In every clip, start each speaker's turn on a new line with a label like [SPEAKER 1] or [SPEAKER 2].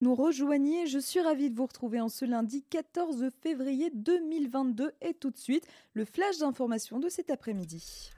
[SPEAKER 1] nous rejoignez. Je suis ravie de vous retrouver en ce lundi 14 février 2022 et tout de suite le flash d'information de cet après-midi.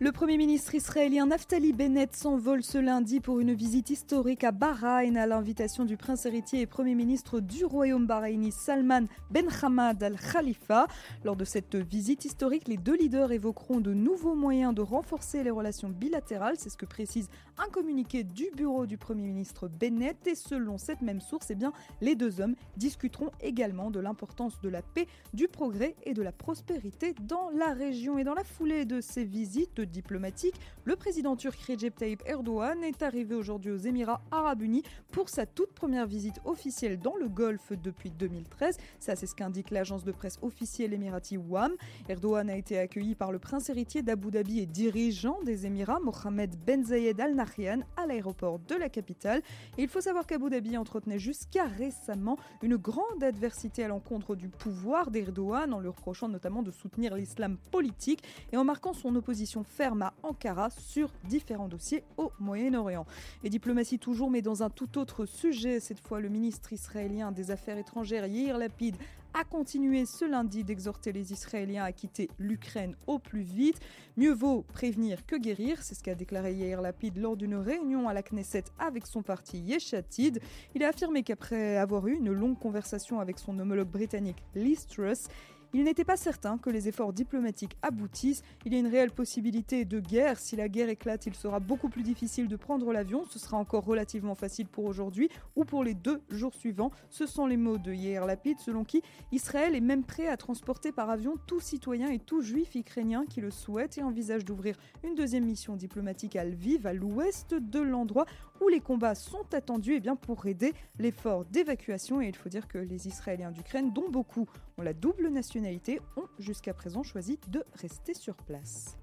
[SPEAKER 1] Le Premier ministre israélien Naftali Bennett s'envole ce lundi pour une visite historique à Bahreïn à l'invitation du prince héritier et Premier ministre du royaume bahreïni Salman Ben Hamad Al Khalifa. Lors de cette visite historique, les deux leaders évoqueront de nouveaux moyens de renforcer les relations bilatérales. C'est ce que précise un communiqué du bureau du Premier ministre Bennett. Et selon cette même source, eh bien, les deux hommes discuteront également de l'importance de la paix, du progrès et de la prospérité dans la région. Et dans la foulée de ces visites, diplomatique, le président turc Recep Tayyip Erdogan est arrivé aujourd'hui aux Émirats arabes unis pour sa toute première visite officielle dans le Golfe depuis 2013. Ça, c'est ce qu'indique l'agence de presse officielle émirati WAM. Erdogan a été accueilli par le prince héritier d'Abu Dhabi et dirigeant des Émirats, Mohamed Ben Zayed Al Nahyan, à l'aéroport de la capitale. Et il faut savoir qu'Abu Dhabi entretenait jusqu'à récemment une grande adversité à l'encontre du pouvoir d'Erdogan en lui reprochant notamment de soutenir l'islam politique et en marquant son opposition ferme à Ankara sur différents dossiers au Moyen-Orient. Et diplomatie toujours, mais dans un tout autre sujet. Cette fois, le ministre israélien des Affaires étrangères, Yair Lapid, a continué ce lundi d'exhorter les Israéliens à quitter l'Ukraine au plus vite. Mieux vaut prévenir que guérir, c'est ce qu'a déclaré Yair Lapid lors d'une réunion à la Knesset avec son parti Yeshatid. Il a affirmé qu'après avoir eu une longue conversation avec son homologue britannique Liz Truss, il n'était pas certain que les efforts diplomatiques aboutissent. Il y a une réelle possibilité de guerre. Si la guerre éclate, il sera beaucoup plus difficile de prendre l'avion. Ce sera encore relativement facile pour aujourd'hui ou pour les deux jours suivants. Ce sont les mots de Yair Lapid, selon qui Israël est même prêt à transporter par avion tout citoyen et tout juif ukrainien qui le souhaite et envisage d'ouvrir une deuxième mission diplomatique à Lviv, à l'ouest de l'endroit où les combats sont attendus et eh bien, pour aider l'effort d'évacuation. Et il faut dire que les Israéliens d'Ukraine, dont beaucoup la double nationalité, ont jusqu'à présent choisi de rester sur place.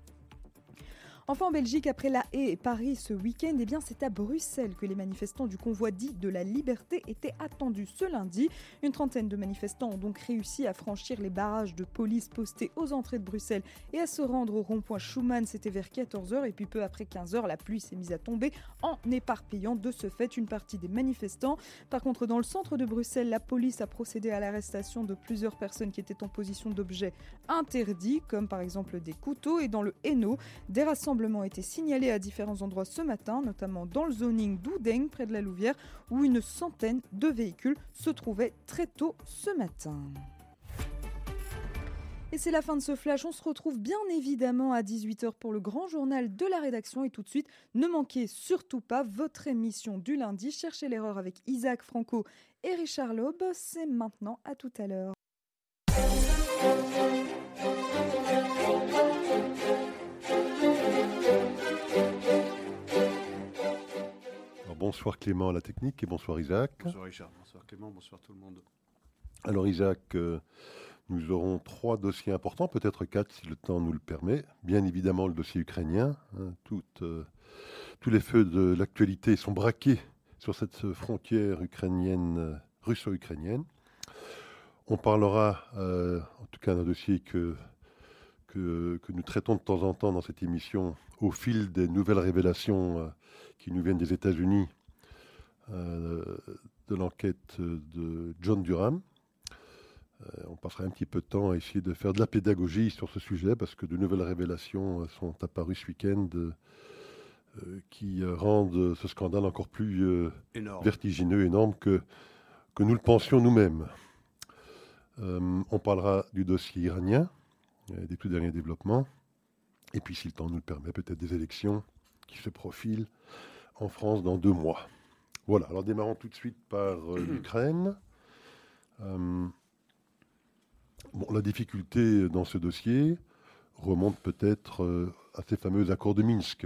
[SPEAKER 1] Enfin en Belgique, après La Haye et Paris ce week-end, eh c'est à Bruxelles que les manifestants du convoi dit de la liberté étaient attendus ce lundi. Une trentaine de manifestants ont donc réussi à franchir les barrages de police postés aux entrées de Bruxelles et à se rendre au rond-point Schumann. C'était vers 14h et puis peu après 15h, la pluie s'est mise à tomber en éparpillant de ce fait une partie des manifestants. Par contre, dans le centre de Bruxelles, la police a procédé à l'arrestation de plusieurs personnes qui étaient en position d'objets interdits, comme par exemple des couteaux, et dans le Hainaut, des rassemblements a été signalé à différents endroits ce matin, notamment dans le zoning d'Oudeng, près de la Louvière, où une centaine de véhicules se trouvaient très tôt ce matin. Et c'est la fin de ce flash. On se retrouve bien évidemment à 18h pour le grand journal de la rédaction. Et tout de suite, ne manquez surtout pas votre émission du lundi. Cherchez l'erreur avec Isaac Franco et Richard Loeb. C'est maintenant. À tout à l'heure.
[SPEAKER 2] Bonsoir Clément à la technique et bonsoir Isaac.
[SPEAKER 3] Bonsoir Richard, bonsoir Clément, bonsoir tout le monde.
[SPEAKER 2] Alors Isaac, euh, nous aurons trois dossiers importants, peut-être quatre si le temps nous le permet. Bien évidemment le dossier ukrainien. Hein, euh, tous les feux de l'actualité sont braqués sur cette frontière ukrainienne, euh, russo-ukrainienne. On parlera, en tout cas d'un dossier que, que, que, nous traitons de temps en temps dans cette émission, au fil des nouvelles révélations qui nous viennent des États-Unis euh, de l'enquête de John Durham. Euh, on passera un petit peu de temps à essayer de faire de la pédagogie sur ce sujet parce que de nouvelles révélations sont apparues ce week-end euh, qui rendent ce scandale encore plus vertigineux, énorme que, que nous le pensions nous-mêmes. on parlera du dossier iranien, des tout derniers développements, et puis si le temps nous le permet, peut-être des élections qui se profilent en France dans deux mois. Voilà, alors démarrons tout de suite par euh, l'Ukraine. Euh, bon, la difficulté dans ce dossier remonte peut-être euh, à ces fameux accords de Minsk,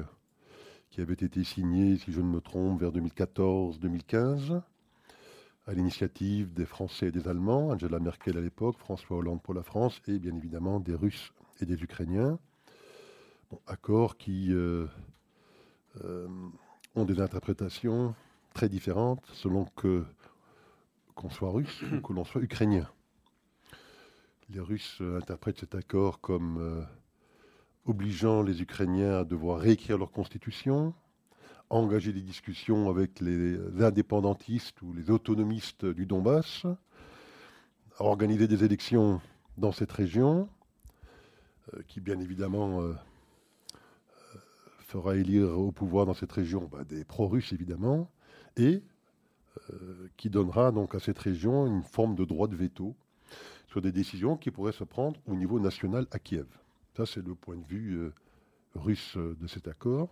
[SPEAKER 2] qui avaient été signés, si je ne me trompe, vers 2014-2015, à l'initiative des Français et des Allemands, Angela Merkel à l'époque, François Hollande pour la France, et bien évidemment des Russes et des Ukrainiens. Accords qui ont des interprétations très différentes selon que qu'on soit russe ou que l'on soit ukrainien. Les Russes interprètent cet accord comme euh, obligeant les Ukrainiens à devoir réécrire leur constitution, engager des discussions avec les indépendantistes ou les autonomistes du Donbass, organiser des élections dans cette région, euh, qui bien évidemment euh, euh, fera élire au pouvoir dans cette région bah, des pro-russes évidemment, et qui donnera donc à cette région une forme de droit de veto sur des décisions qui pourraient se prendre au niveau national à Kiev. Ça, c'est le point de vue russe de cet accord.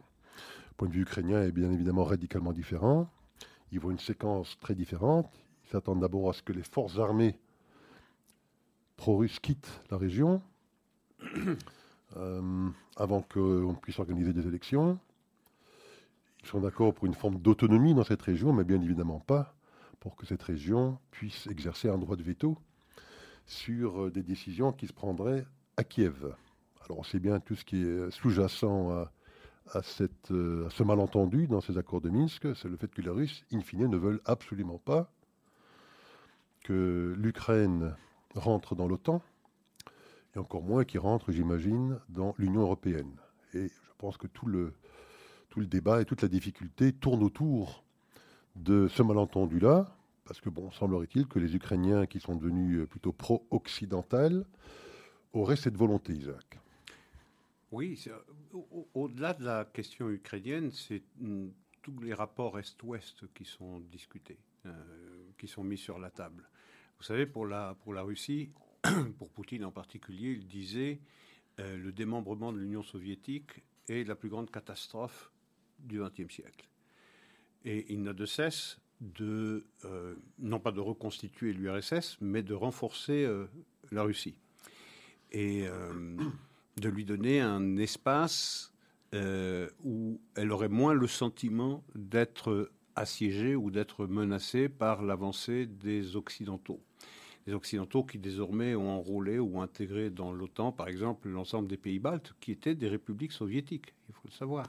[SPEAKER 2] Le point de vue ukrainien est bien évidemment radicalement différent. Ils voient une séquence très différente. Ils s'attendent d'abord à ce que les forces armées pro-russes quittent la région euh, avant qu'on puisse organiser des élections. Ils sont d'accord pour une forme d'autonomie dans cette région, mais bien évidemment pas pour que cette région puisse exercer un droit de veto sur euh, des décisions qui se prendraient à Kiev. Alors on sait bien tout ce qui est sous-jacent à, euh, à ce malentendu dans ces accords de Minsk, c'est le fait que les Russes, in fine, ne veulent absolument pas que l'Ukraine rentre dans l'OTAN, et encore moins qu'ils rentrent, j'imagine, dans l'Union européenne. Et je pense que tout le, tout le débat et toute la difficulté tournent autour de ce malentendu-là, parce que, bon, semblerait-il que les Ukrainiens qui sont devenus plutôt pro-occidentales auraient cette volonté, Isaac.
[SPEAKER 3] Oui, au-delà de la question ukrainienne, c'est mm, tous les rapports Est-Ouest qui sont discutés, euh, qui sont mis sur la table. Vous savez, pour la, pour la Russie, pour Poutine en particulier, il disait euh, le démembrement de l'Union soviétique est la plus grande catastrophe du XXe siècle. Et il n'a de cesse de, euh, non pas de reconstituer l'URSS, mais de renforcer euh, la Russie. Et de lui donner un espace où elle aurait moins le sentiment d'être assiégée ou d'être menacée par l'avancée des Occidentaux les Occidentaux qui désormais ont enrôlé ou intégré dans l'OTAN, par exemple, l'ensemble des pays baltes, qui étaient des républiques soviétiques, il faut le savoir.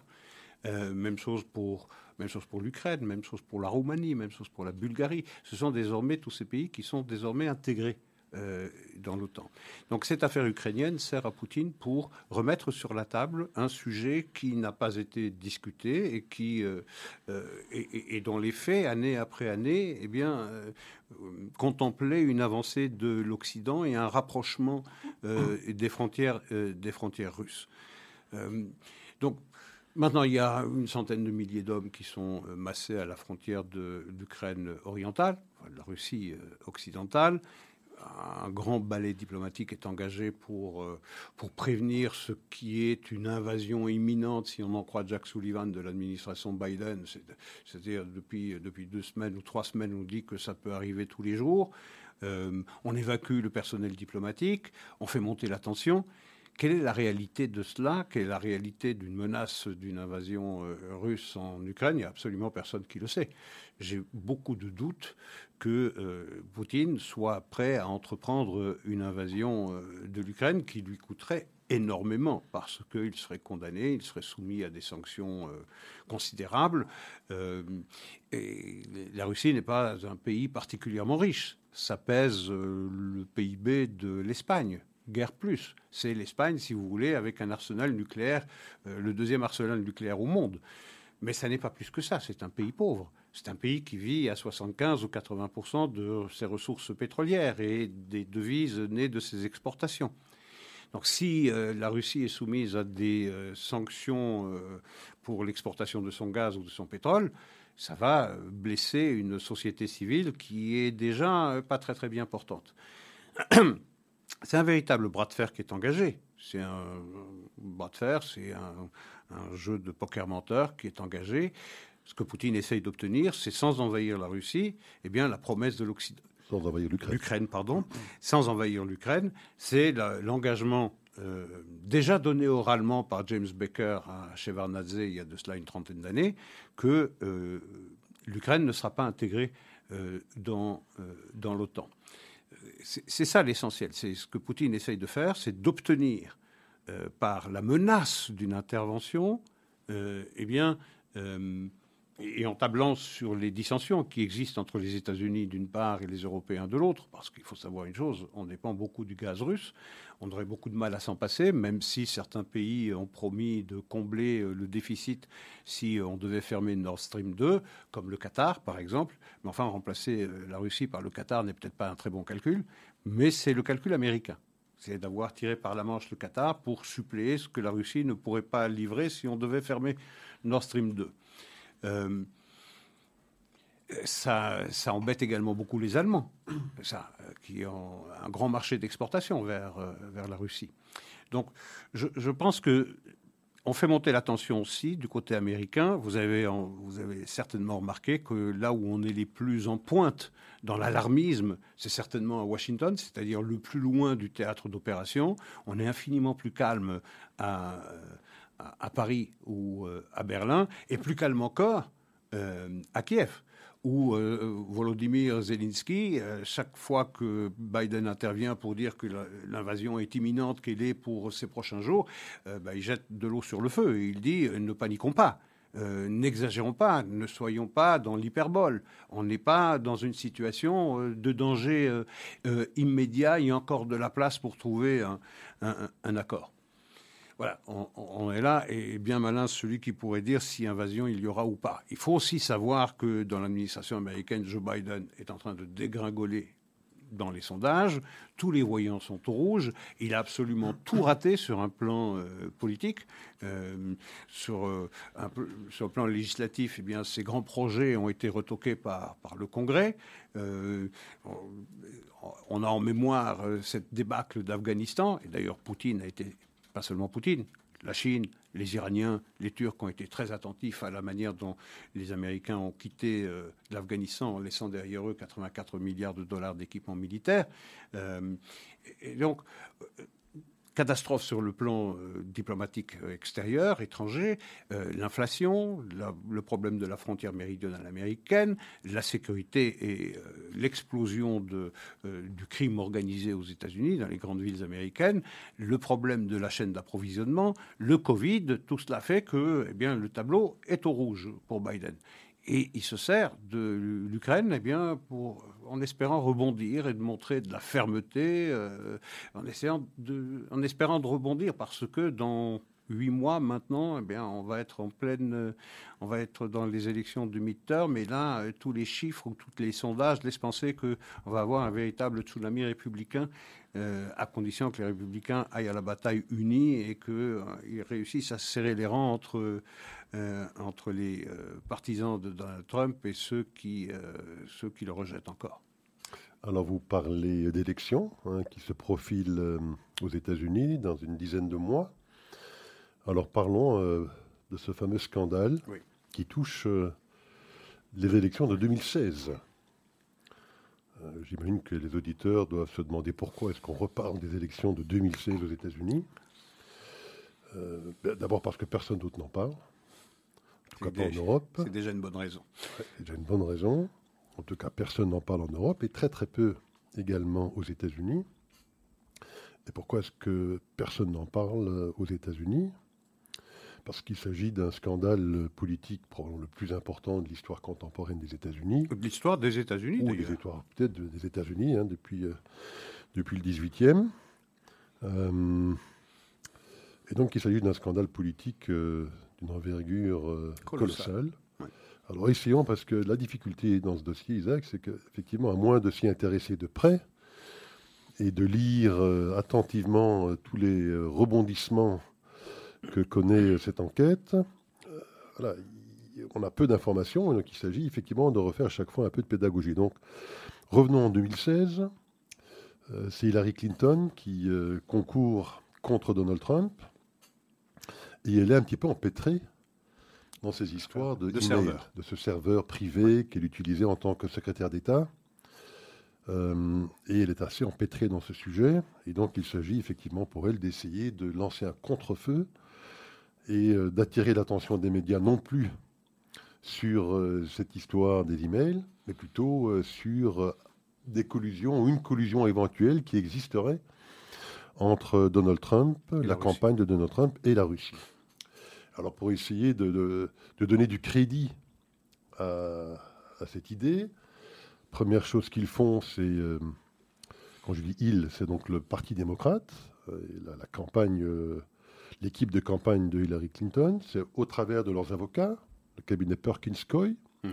[SPEAKER 3] Euh, même chose pour, même chose pour l'Ukraine, même chose pour la Roumanie, même chose pour la Bulgarie. Ce sont désormais tous ces pays qui sont désormais intégrés euh, dans l'OTAN. Donc cette affaire ukrainienne sert à Poutine pour remettre sur la table un sujet qui n'a pas été discuté et qui euh, euh, et, dont les faits, année après année, eh bien, contemplaient une avancée de l'Occident et un rapprochement des frontières des frontières russes. donc Maintenant, il y a une centaine de milliers d'hommes qui sont massés à la frontière de l'Ukraine orientale, de la Russie occidentale un grand ballet diplomatique est engagé pour, euh, pour prévenir ce qui est une invasion imminente, si on en croit Jack Sullivan de l'administration Biden. C'est-à-dire depuis, depuis deux semaines ou trois semaines, on dit que ça peut arriver tous les jours. Euh, on évacue le personnel diplomatique, on fait monter la tension. Quelle est la réalité de cela? Quelle est la réalité d'une menace d'une invasion euh, russe en Ukraine? Il n'y a absolument personne qui le sait. J'ai beaucoup de doutes que euh, Poutine soit prêt à entreprendre une invasion euh, de l'Ukraine qui lui coûterait énormément parce qu'il serait condamné, il serait soumis à des sanctions considérables. et la Russie n'est pas un pays particulièrement riche. Ça pèse le PIB de l'Espagne guerre plus. C'est l'Espagne, si vous voulez, avec un arsenal nucléaire, euh, le deuxième arsenal nucléaire au monde. Mais ça n'est pas plus que ça, c'est un pays pauvre. C'est un pays qui vit à 75 ou 80% de ses ressources pétrolières et des devises nées de ses exportations. Donc si euh, la Russie est soumise à des euh, sanctions pour l'exportation de son gaz ou de son pétrole, ça va blesser une société civile qui est déjà pas très très bien portante. c'est un véritable bras de fer qui est engagé. C'est un, bras de fer, c'est un, jeu de poker menteur qui est engagé. Ce que Poutine essaye d'obtenir, c'est sans envahir la Russie, eh bien la promesse de l'Occident.
[SPEAKER 2] Sans envahir l'Ukraine.
[SPEAKER 3] L'Ukraine, pardon. Sans envahir l'Ukraine, c'est l'engagement euh, déjà donné oralement par James Baker à Shevardnadze il y a de cela une trentaine d'années, que euh, l'Ukraine ne sera pas intégrée euh, dans, dans l'OTAN c'est ça l'essentiel. C'est ce que Poutine essaye de faire, c'est d'obtenir par la menace d'une intervention, eh bien, et en tablant sur les dissensions qui existent entre les États-Unis d'une part et les Européens de l'autre, parce qu'il faut savoir une chose, on dépend beaucoup du gaz russe, on aurait beaucoup de mal à s'en passer, même si certains pays ont promis de combler euh, le déficit si on devait fermer Nord Stream 2, comme le Qatar par exemple. Mais enfin, remplacer euh, la Russie par le Qatar n'est peut-être pas un très bon calcul, mais c'est le calcul américain. C'est d'avoir tiré par la manche le Qatar pour suppléer ce que la Russie ne pourrait pas livrer si on devait fermer Nord Stream 2. Euh, ça, embête également beaucoup les Allemands, euh, qui ont un grand marché d'exportation vers, euh, la Russie. Donc, je, pense que on fait monter la tension aussi du côté américain. Vous avez certainement remarqué que là où on est les plus en pointe dans l'alarmisme, c'est certainement à Washington, c'est-à-dire le plus loin du théâtre d'opération. On est infiniment plus calme à, à, Paris ou à Berlin, et plus calme encore euh, à Kiev, où euh, Volodymyr Zelensky, euh, chaque fois que Biden intervient pour dire que l'invasion est imminente, qu'elle est pour ces prochains jours, bah, il jette de l'eau sur le feu. il dit ne paniquons pas. N'exagérons pas, ne soyons pas dans l'hyperbole. On n'est pas dans une situation de danger immédiat. Il y a encore de la place pour trouver un accord. Voilà, on, est là et bien malin celui qui pourrait dire si invasion il y aura ou pas. Il faut aussi savoir que dans l'administration américaine, Joe Biden est en train de dégringoler dans les sondages, tous les voyants sont au rouge, il a absolument tout raté sur un plan euh, politique, euh, sur, euh, un le plan législatif, eh bien, ces grands projets ont été retoqués par, par le Congrès. on a en mémoire cette débâcle d'Afghanistan, et d'ailleurs Poutine a été pas seulement Poutine, la Chine, les Iraniens, les Turcs ont été très attentifs à la manière dont les Américains ont quitté euh, l'Afghanistan en laissant derrière eux 84 milliards de dollars d'équipement militaire. Euh, et donc, catastrophe sur le plan euh, diplomatique euh, extérieur, étranger, euh, l'inflation, le problème de la frontière méridionale américaine, la sécurité et l'explosion du crime organisé aux États-Unis, dans les grandes villes américaines, le problème de la chaîne d'approvisionnement, le Covid, tout cela fait que eh le tableau est au rouge pour Biden. Et il se sert de l'Ukraine eh bien, pour, en espérant rebondir et de montrer de la fermeté, euh, en, espérant de rebondir parce que dans huit mois maintenant, eh bien, on va être en pleine, on va être dans les élections du midterm, mais là, euh, tous les chiffres ou tous les sondages laissent penser qu'on va avoir un véritable tsunami républicain, euh, à condition que les républicains aillent à la bataille unis et qu'ils réussissent à serrer les rangs entre entre les euh, partisans de Donald Trump et ceux qui, euh, ceux qui le rejettent encore.
[SPEAKER 2] Alors vous parlez d'élections hein, qui se profilent aux États-Unis dans une dizaine de mois. Alors parlons de ce fameux scandale qui touche les élections de 2016. J'imagine que les auditeurs doivent se demander pourquoi est-ce qu'on reparle des élections de 2016 aux États-Unis. D'abord parce que personne d'autre n'en parle
[SPEAKER 3] en Europe. C'est déjà une bonne raison.
[SPEAKER 2] c'est déjà une bonne raison. En tout cas, personne n'en parle en Europe et très très peu également aux États-Unis. Et pourquoi est-ce que personne n'en parle euh, aux États-Unis? Parce qu'il s'agit d'un scandale politique probablement le plus important de l'histoire contemporaine des États-Unis.
[SPEAKER 3] De l'histoire des États-Unis,
[SPEAKER 2] Ou des histoires peut-être des États-Unis, hein, depuis, euh, depuis le 18e. Euh, et donc il s'agit d'un scandale politique d'une envergure euh, colossale. Alors essayons, parce que la difficulté dans ce dossier, Isaac, c'est qu'effectivement, à moins de s'y intéresser de près et de lire euh, attentivement euh, tous les rebondissements que connaît cette enquête, on a peu d'informations, donc il s'agit effectivement de refaire à chaque fois un peu de pédagogie. Donc revenons en 2016, c'est Hillary Clinton qui concourt contre Donald Trump. Et elle est un petit peu empêtrée dans ces histoires de, de, de ce serveur privé qu'elle utilisait en tant que secrétaire d'État. Euh, et elle est assez empêtrée dans ce sujet. Et donc il s'agit effectivement pour elle d'essayer de lancer un contre-feu et euh, d'attirer l'attention des médias non plus sur euh, cette histoire des emails, mais plutôt sur des collusions ou une collusion éventuelle qui existerait entre Donald Trump, la, campagne de Donald Trump et la Russie. Alors pour essayer de, donner du crédit à, cette idée. Première chose qu'ils font, c'est, euh, quand je dis ils, c'est donc le Parti démocrate, euh, la, campagne, euh, l'équipe de campagne de Hillary Clinton, c'est au travers de leurs avocats, le cabinet Perkins Coy, mhm.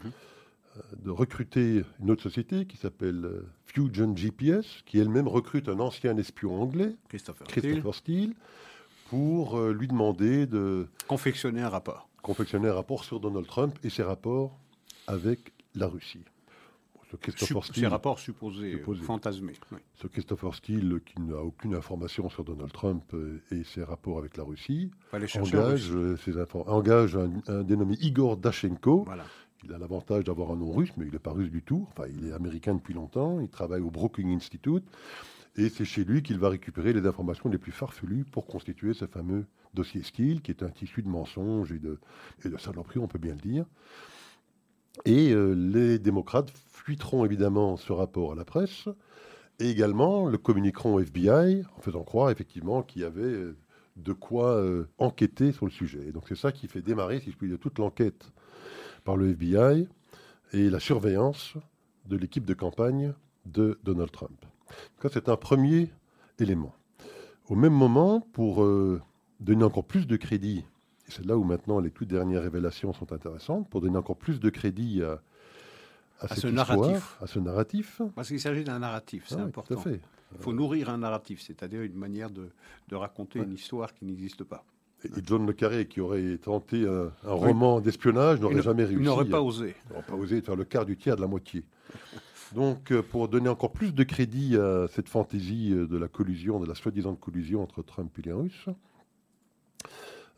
[SPEAKER 2] de recruter une autre société qui s'appelle Fusion GPS, qui elle-même recrute un ancien espion anglais,
[SPEAKER 3] Christopher,
[SPEAKER 2] Steele, pour lui demander de
[SPEAKER 3] confectionner un rapport
[SPEAKER 2] confectionner un rapport sur Donald Trump et ses rapports avec la Russie.
[SPEAKER 3] Ce Christopher Steele, ces rapports supposés, fantasmés.
[SPEAKER 2] Ce Christopher Steele, qui n'a aucune information sur Donald Trump euh, et ses rapports avec la Russie, engage, euh, ses engage un, dénommé Igor Dachenko. Il a l'avantage d'avoir un nom russe, mais il n'est pas russe du tout. Enfin, il est américain depuis longtemps. Il travaille au Brookings Institute. Et c'est chez lui qu'il va récupérer les informations les plus farfelues pour constituer ce fameux dossier Steele, qui est un tissu de mensonges et de, et de saloperies, on peut bien le dire. Et euh, les démocrates fuiteront évidemment ce rapport à la presse, et également le communiqueront au FBI, en faisant croire effectivement qu'il y avait euh, de quoi euh, enquêter sur le sujet. Et donc c'est ça qui fait démarrer, si je puis dire, toute l'enquête par le FBI et la surveillance de l'équipe de campagne de Donald Trump. C'est un premier élément. Au même moment, pour donner encore plus de crédit, et c'est là où maintenant les toutes dernières révélations sont intéressantes, pour donner encore plus de crédit à,
[SPEAKER 3] à, ce narratif.
[SPEAKER 2] à ce narratif.
[SPEAKER 3] Parce qu'il s'agit d'un narratif, c'est ah important. fait. Il faut nourrir un narratif, c'est-à-dire une manière de, de raconter une histoire qui n'existe pas.
[SPEAKER 2] Et John Le Carré, qui aurait tenté un, roman d'espionnage, n'aurait jamais réussi.
[SPEAKER 3] Il n'aurait pas osé.
[SPEAKER 2] Il n'aurait pas osé faire le quart du tiers de la moitié. Donc, euh, pour donner encore plus de crédit à cette fantaisie euh, de la collusion, de la soi-disant collusion entre Trump et les Russes,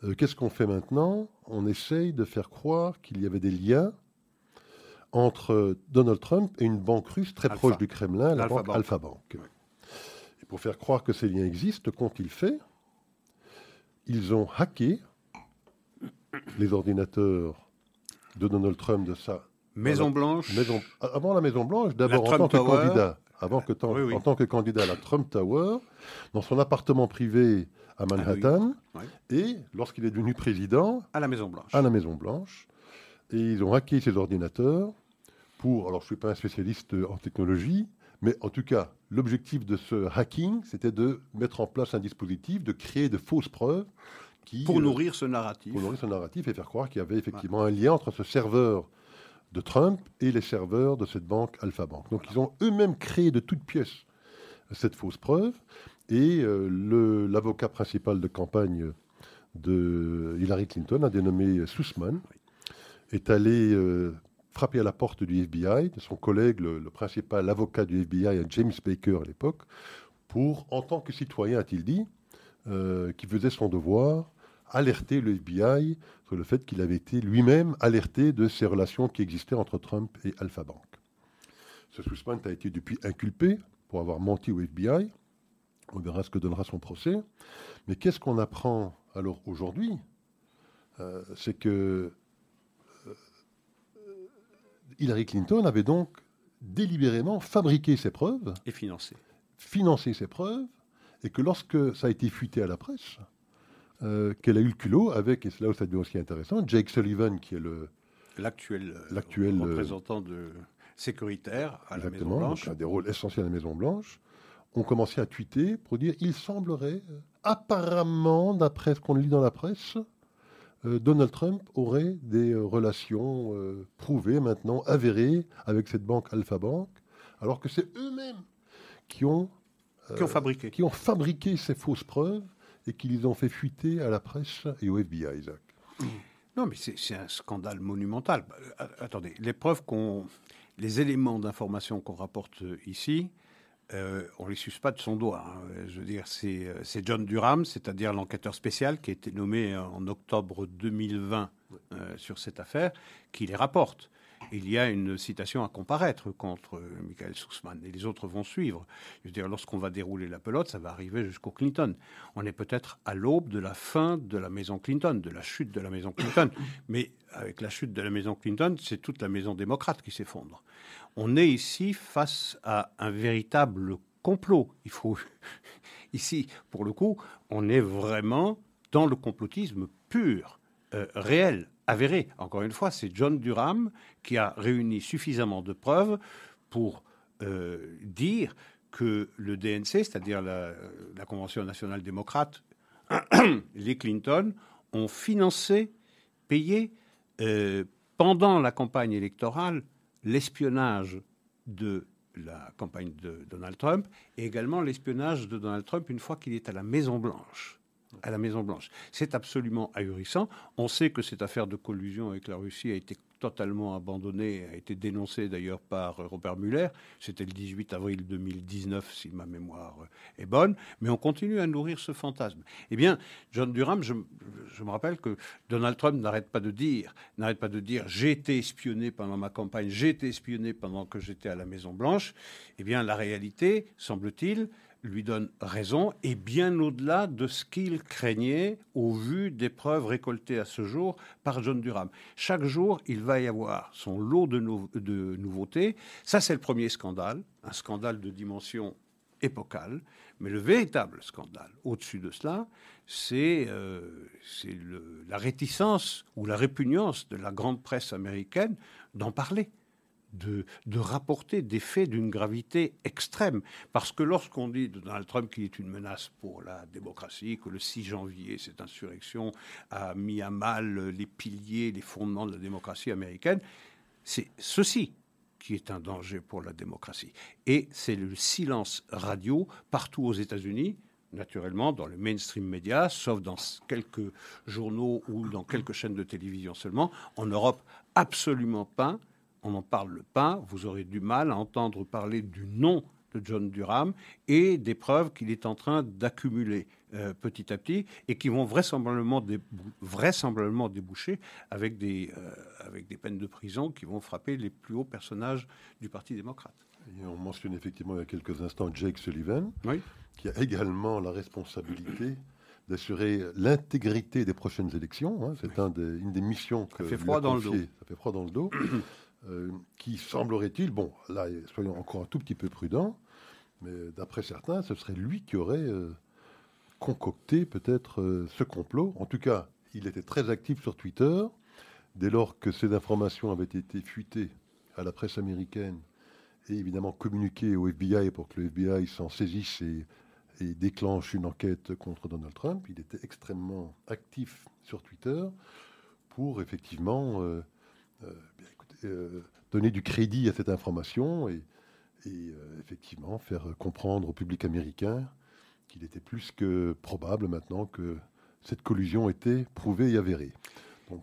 [SPEAKER 2] euh, qu'est-ce qu'on fait maintenant? On essaye de faire croire qu'il y avait des liens entre Donald Trump et une banque russe très proche du Kremlin, la banque Alpha Bank. Et pour faire croire que ces liens existent, qu'ont-ils fait? Ils ont hacké les ordinateurs de Donald Trump de sa
[SPEAKER 3] Maison Blanche.
[SPEAKER 2] avant la Maison Blanche, d'abord en tant que candidat, avant que en tant que candidat à la Trump Tower, dans son appartement privé à Manhattan, ah et lorsqu'il est devenu président,
[SPEAKER 3] à la Maison Blanche.
[SPEAKER 2] À la Maison Blanche, et ils ont hacké ses ordinateurs pour. Alors, je suis pas un spécialiste en technologie, mais en tout cas, l'objectif de ce hacking, c'était de mettre en place un dispositif, de créer de fausses preuves. Qui,
[SPEAKER 3] pour nourrir ce narratif.
[SPEAKER 2] Pour nourrir ce narratif et faire croire qu'il y avait effectivement un lien entre ce serveur de Trump et les serveurs de cette banque Alpha Bank. Donc ils ont eux-mêmes créé de toutes pièces cette fausse preuve. Et euh, l'avocat principal de campagne de Hillary Clinton, a dénommé Sussman, est allé euh, frapper à la porte du FBI, de son collègue, le, principal avocat du FBI, James Baker à l'époque, pour, en tant que citoyen, a-t-il dit, euh, qui faisait son devoir, alerter le FBI sur le fait qu'il avait été lui-même alerté de ces relations qui existaient entre Trump et Alpha Bank. Ce Sussman a été depuis inculpé pour avoir menti au FBI. On verra ce que donnera son procès. Mais qu'est-ce qu'on apprend alors aujourd'hui? Euh, C'est que euh, Hillary Clinton avait donc délibérément fabriqué ses preuves.
[SPEAKER 3] Et financé.
[SPEAKER 2] Financé ses preuves. Et que lorsque ça a été fuité à la presse, euh, qu'elle a eu le culot avec, et c'est là où ça devient aussi intéressant, Jake Sullivan, qui est le.
[SPEAKER 3] L'actuel, représentant de sécuritaire à la Maison Blanche.
[SPEAKER 2] un des rôles essentiels à la Maison Blanche ont commencé à tweeter pour dire il semblerait, euh, apparemment, d'après ce qu'on lit dans la presse, euh, Donald Trump aurait des euh, relations prouvées maintenant, avérées, avec cette banque Alpha Bank, alors que c'est eux-mêmes qui ont,
[SPEAKER 3] qui, ont fabriqué.
[SPEAKER 2] qui ont fabriqué ces fausses preuves et qui les ont fait fuiter à la presse et au FBI, Isaac.
[SPEAKER 3] Non, mais c'est un scandale monumental. Attendez, les preuves qu'on. Les éléments d'information qu'on rapporte ici, euh, on ne les suce pas de son doigt. Hein. Je veux dire, euh, c'est John Durham, c'est-à-dire l'enquêteur spécial qui a été nommé en octobre 2020 euh, sur cette affaire, qui les rapporte. Il y a une citation à comparaître contre Michael Sussman et les autres vont suivre. Je veux dire, lorsqu'on va dérouler la pelote, ça va arriver jusqu'au Clinton. On est peut-être à l'aube de la fin de la maison Clinton, de la chute de la maison Clinton. Mais avec la chute de la maison Clinton, c'est toute la maison démocrate qui s'effondre on est ici face à un véritable complot. Il faut ici, pour le coup, on est vraiment dans le complotisme pur, euh, réel. Avéré. Encore une fois, c'est John Durham qui a réuni suffisamment de preuves pour euh, dire que le DNC, c'est-à-dire la, Convention nationale démocrate, les Clinton, ont financé, payé, euh, pendant la campagne électorale, l'espionnage de la campagne de Donald Trump et également l'espionnage de Donald Trump une fois qu'il est à la Maison Blanche à la Maison Blanche. C'est absolument ahurissant. On sait que cette affaire de collusion avec la Russie a été totalement abandonnée, a été dénoncée d'ailleurs par Robert Mueller. C'était le 18 avril 2019, si ma mémoire est bonne. Mais on continue à nourrir ce fantasme. Eh bien, John Durham, je, me rappelle que Donald Trump n'arrête pas de dire, n'arrête pas de dire, j'ai été espionné pendant ma campagne, j'ai été espionné pendant que j'étais à la Maison Blanche. Eh bien, la réalité, semble-t-il, lui donne raison, et bien au-delà de ce qu'il craignait au vu des preuves récoltées à ce jour par John Durham. Chaque jour, il va y avoir son lot de, nouveautés. Ça, c'est le premier scandale, un scandale de dimension épocale. Mais le véritable scandale, au-dessus de cela, c'est euh, la réticence ou la répugnance de la grande presse américaine d'en parler de, rapporter des faits d'une gravité extrême. Parce que lorsqu'on dit de Donald Trump qu'il est une menace pour la démocratie, que le 6 janvier, cette insurrection a mis à mal les piliers, les fondements de la démocratie américaine, c'est ceci qui est un danger pour la démocratie. Et c'est le silence radio partout aux États-Unis, naturellement dans le mainstream média, sauf dans quelques journaux ou dans quelques chaînes de télévision seulement. En Europe, absolument pas on n'en parle pas, vous aurez du mal à entendre parler du nom de John Durham et des preuves qu'il est en train d'accumuler euh, petit à petit et qui vont vraisemblablement, vraisemblablement déboucher avec des, euh, avec des peines de prison qui vont frapper les plus hauts personnages du Parti démocrate.
[SPEAKER 2] on mentionne effectivement il y a quelques instants Jake Sullivan, qui a également la responsabilité d'assurer l'intégrité des prochaines élections. Hein. C'est une des missions que
[SPEAKER 3] ça fait froid dans le dos.
[SPEAKER 2] Ça fait froid dans le dos. Euh, qui semblerait-il, bon, là, soyons encore un tout petit peu prudents, mais d'après certains, ce serait lui qui aurait euh, concocté peut-être euh, ce complot. En tout cas, il était très actif sur Twitter. Dès lors que ces informations avaient été fuitées à la presse américaine et évidemment communiquées au FBI pour que le FBI s'en saisisse et, déclenche une enquête contre Donald Trump, il était extrêmement actif sur Twitter pour effectivement donner du crédit à cette information et, euh, effectivement faire comprendre au public américain qu'il était plus que probable maintenant que cette collusion était prouvée et avérée.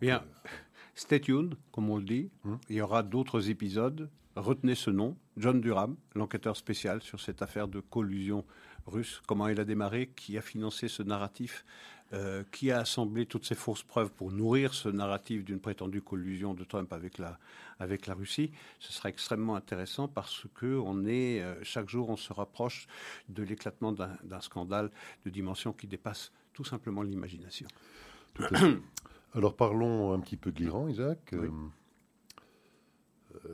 [SPEAKER 3] Bien, euh, stay tuned, comme on le dit. Hmm. Il y aura d'autres épisodes. Retenez ce nom, John Durham, l'enquêteur spécial sur cette affaire de collusion russe. Comment il a démarré, qui a financé ce narratif euh, qui a assemblé toutes ces fausses preuves pour nourrir ce narratif d'une prétendue collusion de Trump avec la, avec la Russie, ce sera extrêmement intéressant parce que on est, euh, chaque jour, on se rapproche de l'éclatement d'un scandale de dimension qui dépasse tout simplement l'imagination.
[SPEAKER 2] Alors parlons un petit peu de l'Iran, Isaac. Euh,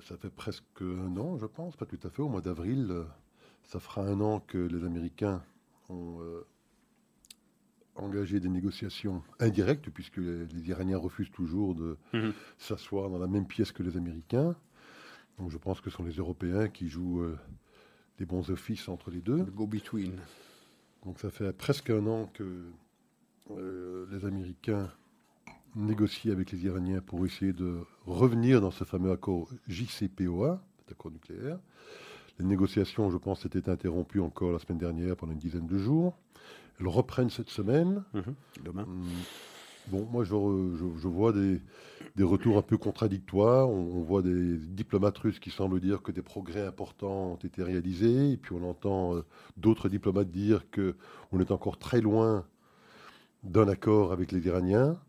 [SPEAKER 2] ça fait presque un an, je pense, pas tout à fait, au mois d'avril, ça fera un an que les Américains ont engager des négociations indirectes, puisque les, Iraniens refusent toujours de mhm. s'asseoir dans la même pièce que les Américains. Donc je pense que ce sont les Européens qui jouent euh, des bons offices entre les deux.
[SPEAKER 3] Le go-between.
[SPEAKER 2] Donc ça fait presque un an que euh, les Américains négocient avec les Iraniens pour essayer de revenir dans ce fameux accord JCPOA, accord nucléaire. Les négociations, je pense, étaient interrompues encore la semaine dernière pendant une dizaine de jours. Elles reprennent cette semaine.
[SPEAKER 3] Mhm. Demain. Hum,
[SPEAKER 2] bon, moi, je, vois des, retours un peu contradictoires. On, voit des diplomates russes qui semblent dire que des progrès importants ont été réalisés. Et puis, on entend euh, d'autres diplomates dire qu'on est encore très loin d'un accord avec les Iraniens.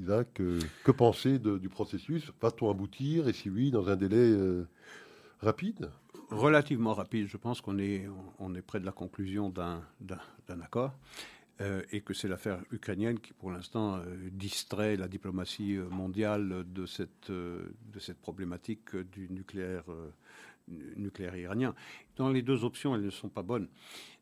[SPEAKER 2] Isaac, que penser du processus? Va-t-on aboutir Et si oui, dans un délai euh, rapide?
[SPEAKER 3] Relativement rapide. Je pense qu'on est, on est près de la conclusion d'un, accord. Euh, et que c'est l'affaire ukrainienne qui, pour l'instant, euh, distrait la diplomatie euh, mondiale de cette, de cette problématique du nucléaire, nucléaire iranien. Dans les deux options, elles ne sont pas bonnes.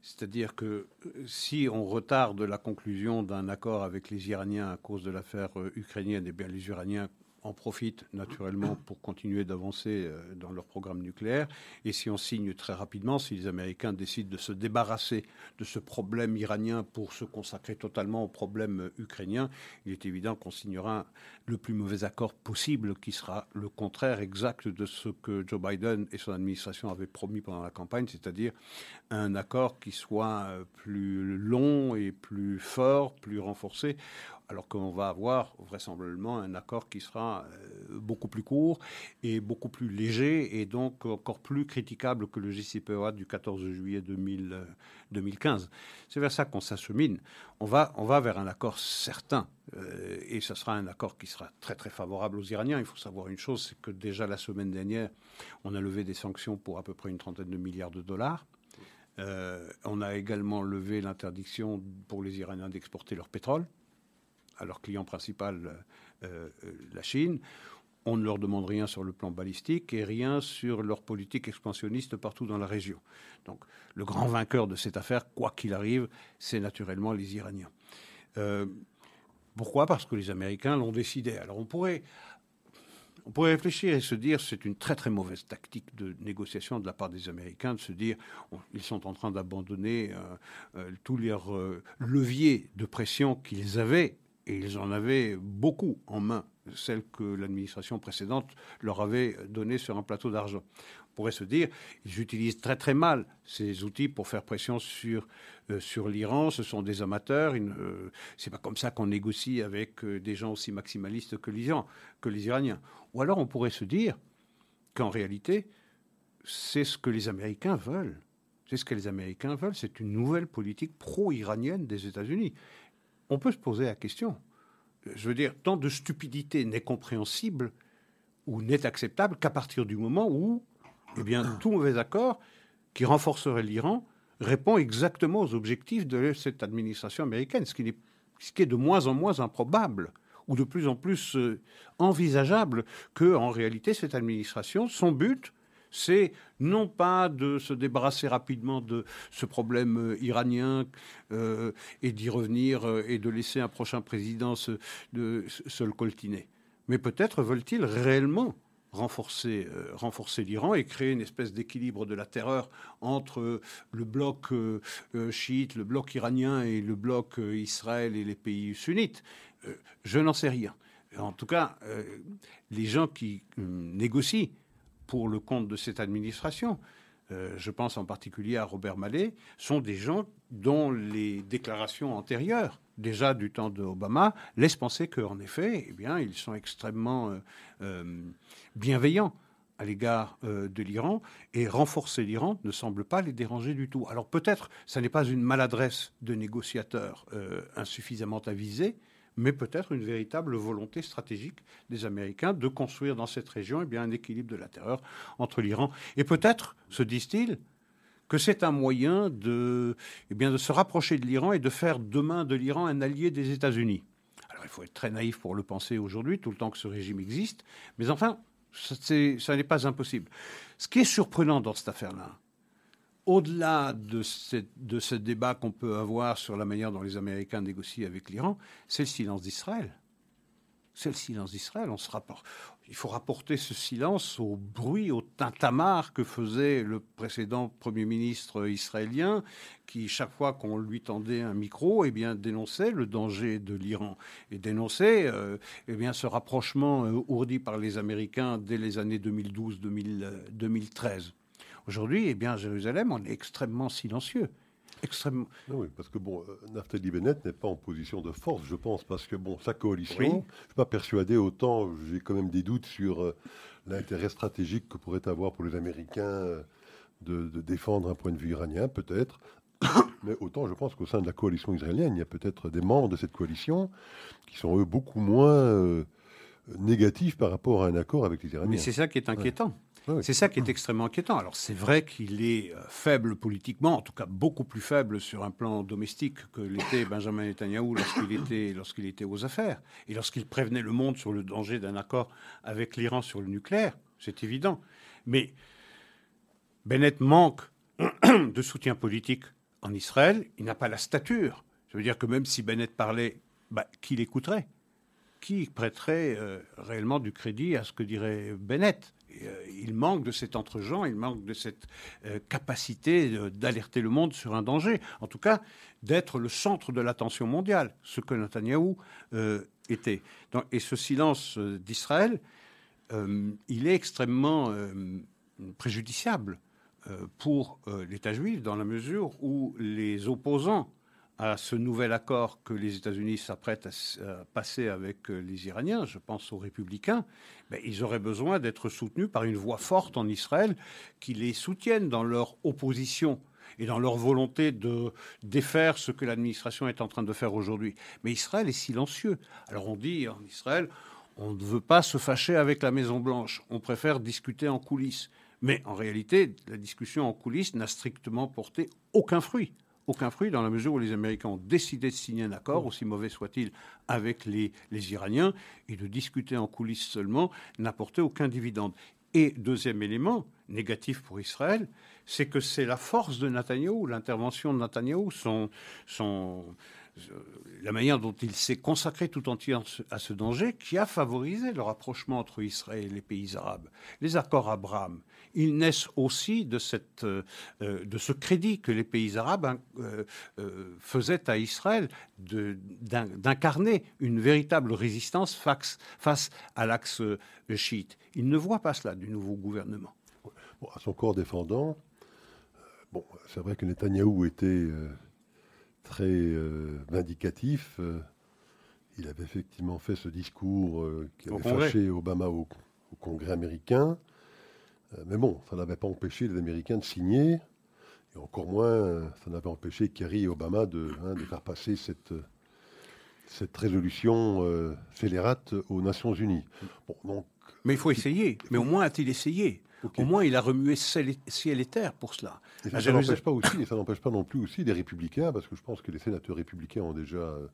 [SPEAKER 3] C'est-à-dire que si on retarde la conclusion d'un accord avec les Iraniens à cause de l'affaire ukrainienne, eh bien les Iraniens en profitent naturellement pour continuer d'avancer euh, dans leur programme nucléaire. Et si on signe très rapidement, si les Américains décident de se débarrasser de ce problème iranien pour se consacrer totalement au problème euh, ukrainien, il est évident qu'on signera le plus mauvais accord possible, qui sera le contraire exact de ce que Joe Biden et son administration avaient promis pendant la campagne, c'est-à-dire un accord qui soit euh, plus long et plus fort, plus renforcé alors qu'on va avoir vraisemblablement un accord qui sera euh, beaucoup plus court et beaucoup plus léger et donc encore plus critiquable que le JCPOA du 14 juillet 2015. Euh, C'est vers ça qu'on s'achemine. On va, on va vers un accord certain euh, et ce sera un accord qui sera très très favorable aux Iraniens. Il faut savoir une chose, c'est que déjà la semaine dernière, on a levé des sanctions pour à peu près une trentaine de milliards de dollars. on a également levé l'interdiction pour les Iraniens d'exporter leur pétrole à leur client principal, euh, euh, la Chine. On ne leur demande rien sur le plan balistique et rien sur leur politique expansionniste partout dans la région. Donc le grand vainqueur de cette affaire, quoi qu'il arrive, c'est naturellement les Iraniens. Euh, pourquoi? Parce que les Américains l'ont décidé. Alors on pourrait, on pourrait réfléchir et se dire c'est une très très mauvaise tactique de négociation de la part des Américains de se dire ils sont en train d'abandonner tous leurs leviers de pression qu'ils avaient et ils en avaient beaucoup en main, celles que l'administration précédente leur avait données sur un plateau d'argent. On pourrait se dire, ils utilisent très très mal ces outils pour faire pression sur, euh, sur l'Iran, ce sont des amateurs, n'est c'est pas comme ça qu'on négocie avec euh, des gens aussi maximalistes que les, que les Iraniens. Ou alors on pourrait se dire qu'en réalité, c'est ce que les Américains veulent. C'est ce que les Américains veulent, c'est une nouvelle politique pro-iranienne des États-Unis on peut se poser la question. Je veux dire, tant de stupidité n'est compréhensible ou n'est acceptable qu'à partir du moment où, eh bien, tout mauvais accord qui renforcerait l'Iran répond exactement aux objectifs de cette administration américaine, ce qui, est, ce qui est de moins en moins improbable ou de plus en plus euh, envisageable que, en réalité, cette administration, son but, c'est non pas de se débarrasser rapidement de ce problème euh, iranien euh, et d'y revenir euh, et de laisser un prochain président se, le coltiner, mais peut-être veulent-ils réellement renforcer, renforcer l'Iran et créer une espèce d'équilibre de la terreur entre le bloc chiite, le bloc iranien et le bloc Israël et les pays sunnites. je n'en sais rien. En tout cas, les gens qui négocient pour le compte de cette administration, euh, je pense en particulier à Robert Mallet, sont des gens dont les déclarations antérieures, déjà du temps d'Obama, laissent penser qu'en effet, eh bien, ils sont extrêmement euh, euh, bienveillants à l'égard de l'Iran. Et renforcer l'Iran ne semble pas les déranger du tout. Alors peut-être, ça n'est pas une maladresse de négociateurs insuffisamment avisés, mais peut-être une véritable volonté stratégique des Américains de construire dans cette région eh un équilibre de la terreur entre l'Iran. Et peut-être, se disent-ils, que c'est un moyen de, eh de se rapprocher de l'Iran et de faire demain de l'Iran un allié des États-Unis. Alors il faut être très naïf pour le penser aujourd'hui, tout le temps que ce régime existe, mais enfin, ça n'est pas impossible. Ce qui est surprenant dans cette affaire-là, au-delà de, ce débat qu'on peut avoir sur la manière dont les Américains négocient avec l'Iran, c'est le silence d'Israël. C'est le silence d'Israël. Il faut rapporter ce silence au bruit, au tintamarre que faisait le précédent Premier ministre israélien, qui, chaque fois qu'on lui tendait un micro, eh dénonçait le danger de l'Iran et dénonçait euh, eh ce rapprochement euh, ourdi par les Américains dès les années 2012-2013. Aujourd'hui, eh bien, à Jérusalem, on est extrêmement silencieux. Extrêmement.
[SPEAKER 2] oui, parce que bon, euh, Naftali Bennett n'est pas en position de force, je pense, parce que bon, sa coalition, je ne suis pas persuadé autant, j'ai quand même des doutes sur euh, l'intérêt stratégique que pourrait avoir pour les Américains euh, de, défendre un point de vue iranien, peut-être. Mais autant, je pense qu'au sein de la coalition israélienne, il y a peut-être des membres de cette coalition qui sont, eux, beaucoup moins négatifs par rapport à un accord avec les Iraniens.
[SPEAKER 3] Mais c'est ça qui est inquiétant. C'est ça qui est extrêmement inquiétant. Alors c'est vrai qu'il est euh, faible politiquement, en tout cas beaucoup plus faible sur un plan domestique que l'était Benjamin Netanyahu lorsqu'il était, lorsqu'il était aux affaires et lorsqu'il prévenait le monde sur le danger d'un accord avec l'Iran sur le nucléaire. C'est évident. Mais Bennett manque de soutien politique en Israël. Il n'a pas la stature. Ça veut dire que même si Bennett parlait, bah, qui l'écouterait? Qui prêterait euh, réellement du crédit à ce que dirait Bennett? Il manque de cet entre-gens, il manque de cette euh, capacité d'alerter le monde sur un danger. En tout cas, d'être le centre de l'attention mondiale, ce que Netanyahou était. et ce silence d'Israël, il est extrêmement préjudiciable pour l'État juif dans la mesure où les opposants à ce nouvel accord que les États-Unis s'apprêtent à, passer avec euh, les Iraniens, je pense aux républicains, ben, ils auraient besoin d'être soutenus par une voix forte en Israël qui les soutienne dans leur opposition et dans leur volonté de défaire ce que l'administration est en train de faire aujourd'hui. Mais Israël est silencieux. Alors on dit en Israël, on ne veut pas se fâcher avec la Maison-Blanche, on préfère discuter en coulisses. Mais en réalité, la discussion en coulisses n'a strictement porté aucun fruit aucun fruit dans la mesure où les Américains ont décidé de signer un accord, aussi mauvais soit-il, avec les, Iraniens, et de discuter en coulisses seulement n'apportait aucun dividende. Et deuxième élément négatif pour Israël, c'est que c'est la force de Netanyahou, l'intervention de Netanyahou, son, son, euh, la manière dont il s'est consacré tout entier à ce danger qui a favorisé le rapprochement entre Israël et les pays arabes. Les accords Abraham, ils naissent aussi de, cette, euh, euh, de ce crédit que les pays arabes hein, faisaient à Israël d'incarner une véritable résistance face, face à l'axe chiite. Ils ne voient pas cela du nouveau gouvernement.
[SPEAKER 2] à son corps défendant, bon, c'est vrai que Netanyahou était très euh, vindicatif. Euh, il avait effectivement fait ce discours euh, qui avait fâché Obama au, Congrès américain. Mais bon, ça n'avait pas empêché les Américains de signer. Et encore moins, ça n'avait empêché Kerry et Obama de, hein, de faire passer cette, cette résolution scélérate aux Nations Unies.
[SPEAKER 3] Bon, donc, mais il faut essayer. Mais au moins a-t-il essayé au moins, il a remué ciel et terre pour cela.
[SPEAKER 2] Et ça n'empêche pas aussi, et ça n'empêche pas non plus aussi les républicains, parce que je pense que les sénateurs républicains ont déjà euh,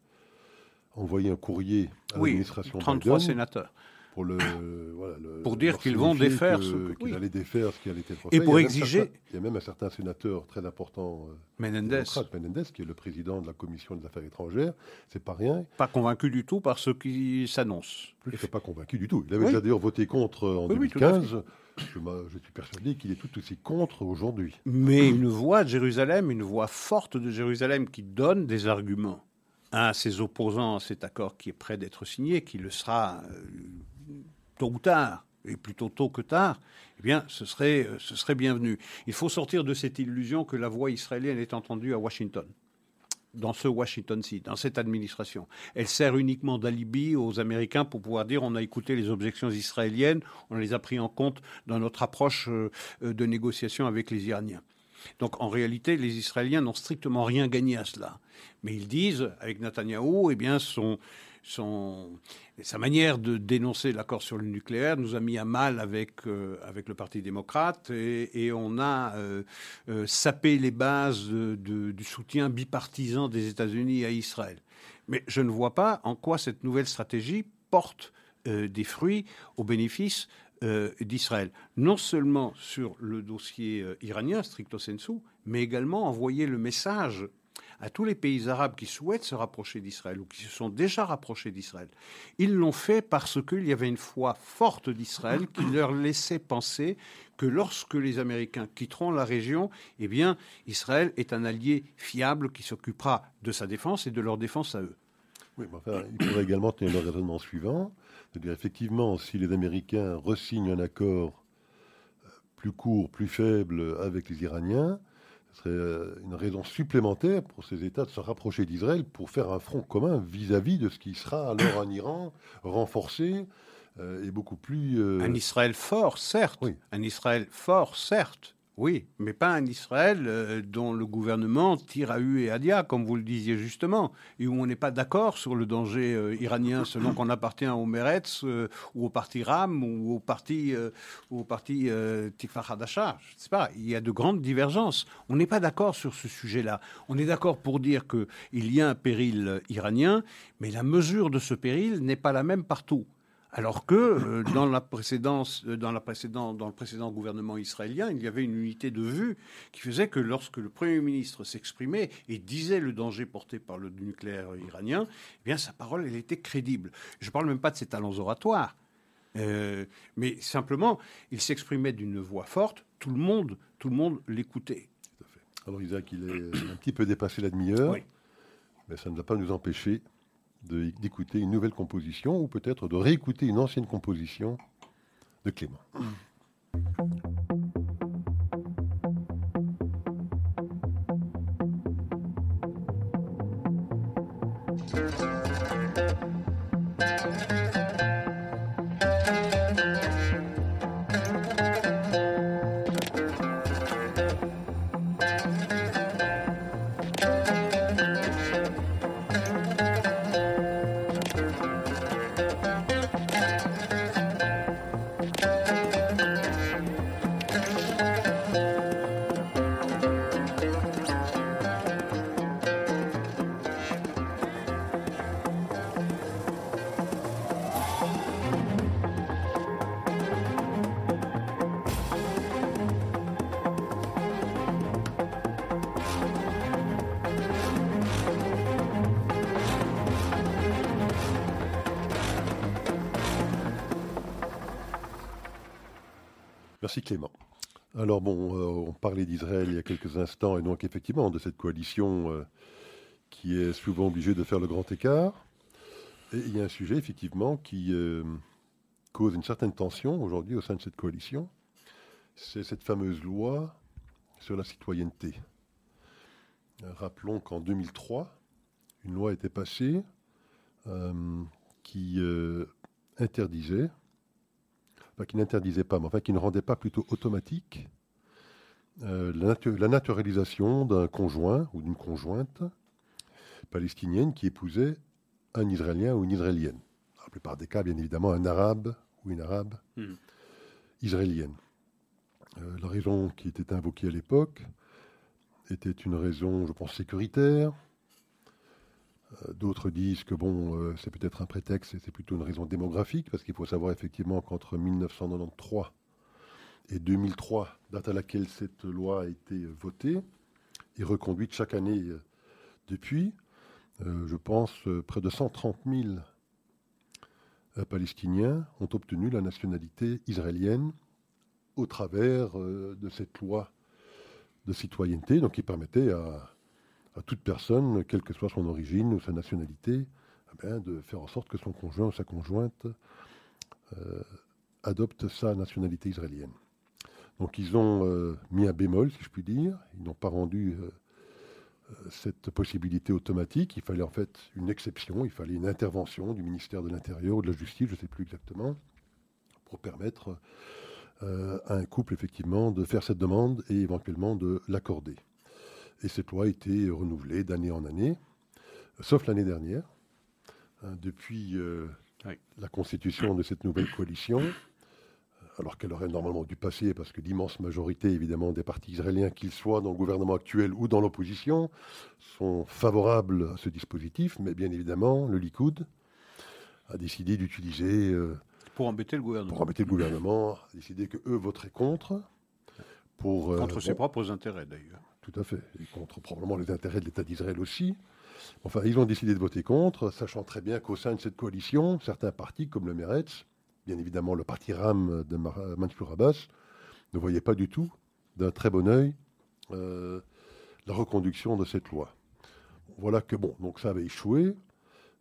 [SPEAKER 2] envoyé un courrier à
[SPEAKER 3] oui,
[SPEAKER 2] l'administration
[SPEAKER 3] 33 sénateurs
[SPEAKER 2] pour, le,
[SPEAKER 3] pour dire qu'ils vont défaire ce
[SPEAKER 2] qu'ils allaient défaire ce qui allait être
[SPEAKER 3] fait. Et pour exiger.
[SPEAKER 2] il y a même un certain sénateur très important, euh,
[SPEAKER 3] Menendez.
[SPEAKER 2] Menendez, qui est le président de la commission des affaires étrangères. C'est pas rien.
[SPEAKER 3] Pas convaincu du tout par ce qui s'annonce.
[SPEAKER 2] Il n'est pas convaincu du tout. Il avait déjà d'ailleurs voté contre en 2015. Je, je, suis persuadé qu'il est tout aussi contre aujourd'hui.
[SPEAKER 3] Mais une voix de Jérusalem, une voix forte de Jérusalem qui donne des arguments à ses opposants à cet accord qui est prêt d'être signé, qui le sera euh, tôt ou tard, et plutôt tôt que tard, eh bien, ce serait, euh, ce serait bienvenu. Il faut sortir de cette illusion que la voix israélienne est entendue à Washington dans ce Washington-ci, dans cette administration. Elle sert uniquement d'alibi aux Américains pour pouvoir dire on a écouté les objections israéliennes, on les a pris en compte dans notre approche euh, de négociation avec les Iraniens. Donc en réalité, les Israéliens n'ont strictement rien gagné à cela. Mais ils disent, avec Netanyahou, eh bien, son, son, sa manière de dénoncer l'accord sur le nucléaire nous a mis à mal avec, euh, avec le Parti démocrate et, on a euh, euh, sapé les bases du soutien bipartisan des États-Unis à Israël. Mais je ne vois pas en quoi cette nouvelle stratégie porte des fruits au bénéfice d'Israël. Non seulement sur le dossier iranien, stricto sensu, mais également envoyer le message à tous les pays arabes qui souhaitent se rapprocher d'Israël ou qui se sont déjà rapprochés d'Israël. Ils l'ont fait parce qu'il y avait une foi forte d'Israël qui leur laissait penser que lorsque les Américains quitteront la région, eh bien, Israël est un allié fiable qui s'occupera de sa défense et de leur défense à eux.
[SPEAKER 2] Oui, mais enfin, il faudrait également tenir le raisonnement suivant. C'est-à-dire, effectivement, si les Américains resignent un accord euh, plus court, plus faible avec les Iraniens, ce serait euh, une raison supplémentaire pour ces États de se rapprocher d'Israël pour faire un front commun vis-à-vis de ce qui sera alors un Iran renforcé euh, et beaucoup plus...
[SPEAKER 3] Euh, un Israël fort, certes. Oui. Un Israël fort, certes. Oui, mais pas un Israël euh, dont le gouvernement tire à U et à Dia, comme vous le disiez justement, et où on n'est pas d'accord sur le danger euh, iranien selon qu'on appartient au Meretz euh, ou au parti Ram ou au parti, ou Hadasha. Je ne sais pas, il y a de grandes divergences. On n'est pas d'accord sur ce sujet-là. On est d'accord pour dire qu'il y a un péril iranien, mais la mesure de ce péril n'est pas la même partout. Alors que euh, dans, la précédence, dans, la précédente, dans le précédent gouvernement israélien, il y avait une unité de vue qui faisait que lorsque le Premier ministre s'exprimait et disait le danger porté par le nucléaire iranien, eh bien sa parole, elle était crédible. Je ne parle même pas de ses talents oratoires. Euh, mais simplement, il s'exprimait d'une voix forte, tout le monde, tout le monde l'écoutait.
[SPEAKER 2] Alors Isaac, il est un petit peu dépassé la demi-heure, mais ça ne va pas nous empêcher d'écouter une nouvelle composition ou peut-être de réécouter une ancienne composition de Clément. Merci Clément. Alors bon, euh, on parlait d'Israël il y a quelques instants et donc effectivement de cette coalition euh, qui est souvent obligée de faire le grand écart. Et il y a un sujet effectivement qui euh, cause une certaine tension aujourd'hui au sein de cette coalition. C'est cette fameuse loi sur la citoyenneté. Rappelons qu'en 2003, une loi était passée qui interdisait qui n'interdisait pas, mais enfin qui ne rendait pas plutôt automatique euh, la, naturalisation d'un conjoint ou d'une conjointe palestinienne qui épousait un Israélien ou une Israélienne. Dans la plupart des cas, bien évidemment, un Arabe ou une Arabe hmm. israélienne. Euh, la raison qui était invoquée à l'époque était une raison, je pense, sécuritaire, d'autres disent que bon, euh, c'est peut-être un prétexte et c'est plutôt une raison démographique, parce qu'il faut savoir effectivement qu'entre 1993 et 2003, date à laquelle cette loi a été votée et reconduite chaque année euh, depuis, je pense près de 130 000 Palestiniens ont obtenu la nationalité israélienne au travers de cette loi de citoyenneté, donc qui permettait à à toute personne, quelle que soit son origine ou sa nationalité, eh de faire en sorte que son conjoint ou sa conjointe euh, adopte sa nationalité israélienne. Donc ils ont euh, mis un bémol, si je puis dire. Ils n'ont pas rendu euh, cette possibilité automatique. Il fallait en fait une exception, il fallait une intervention du ministère de l'Intérieur ou de la Justice, je ne sais plus exactement, pour permettre à un couple effectivement de faire cette demande et éventuellement de l'accorder. Et cette loi a été renouvelée d'année en année, sauf l'année dernière, hein, depuis euh, la constitution de cette nouvelle coalition, alors qu'elle aurait normalement dû passer, parce que l'immense majorité, évidemment, des partis israéliens, qu'ils soient dans le gouvernement actuel ou dans l'opposition, sont favorables à ce dispositif, mais bien évidemment, le Likoud a décidé d'utiliser... Euh,
[SPEAKER 3] pour embêter le gouvernement.
[SPEAKER 2] Pour embêter le gouvernement, a décidé qu'eux voteraient contre. Pour,
[SPEAKER 3] euh, contre ses propres intérêts, d'ailleurs.
[SPEAKER 2] Tout à fait. Et contre probablement les intérêts de l'État d'Israël aussi. Enfin, ils ont décidé de voter contre, sachant très bien qu'au sein de cette coalition, certains partis, comme le Meretz, bien évidemment le parti RAM de Mansour Abbas, ne voyaient pas du tout d'un très bon œil euh, la reconduction de cette loi. Voilà que, bon, donc ça avait échoué.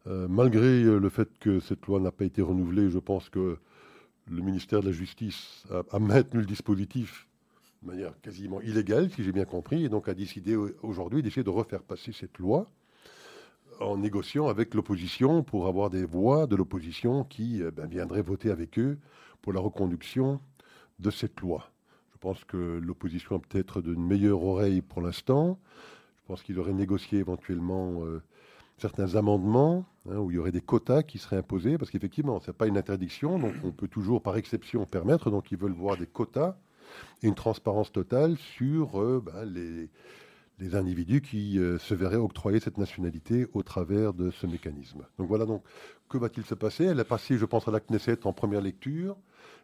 [SPEAKER 2] Euh, malgré le fait que cette loi n'a pas été renouvelée, je pense que le ministère de la Justice a maintenu le dispositif de manière quasiment illégale, si j'ai bien compris, et donc a décidé aujourd'hui d'essayer de refaire passer cette loi en négociant avec l'opposition pour avoir des voix de l'opposition qui eh ben, viendraient voter avec eux pour la reconduction de cette loi. Je pense que l'opposition a peut-être d'une meilleure oreille pour l'instant. Je pense qu'ils auraient négocié éventuellement euh, certains amendements hein, où il y aurait des quotas qui seraient imposés, parce qu'effectivement, ce n'est pas une interdiction, donc on peut toujours par exception permettre, donc ils veulent voir des quotas et une transparence totale sur euh, bah, les, les individus qui euh, se verraient octroyer cette nationalité au travers de ce mécanisme. Donc voilà donc que va-t-il se passer? Elle est passée, je pense, à la Knesset en première lecture.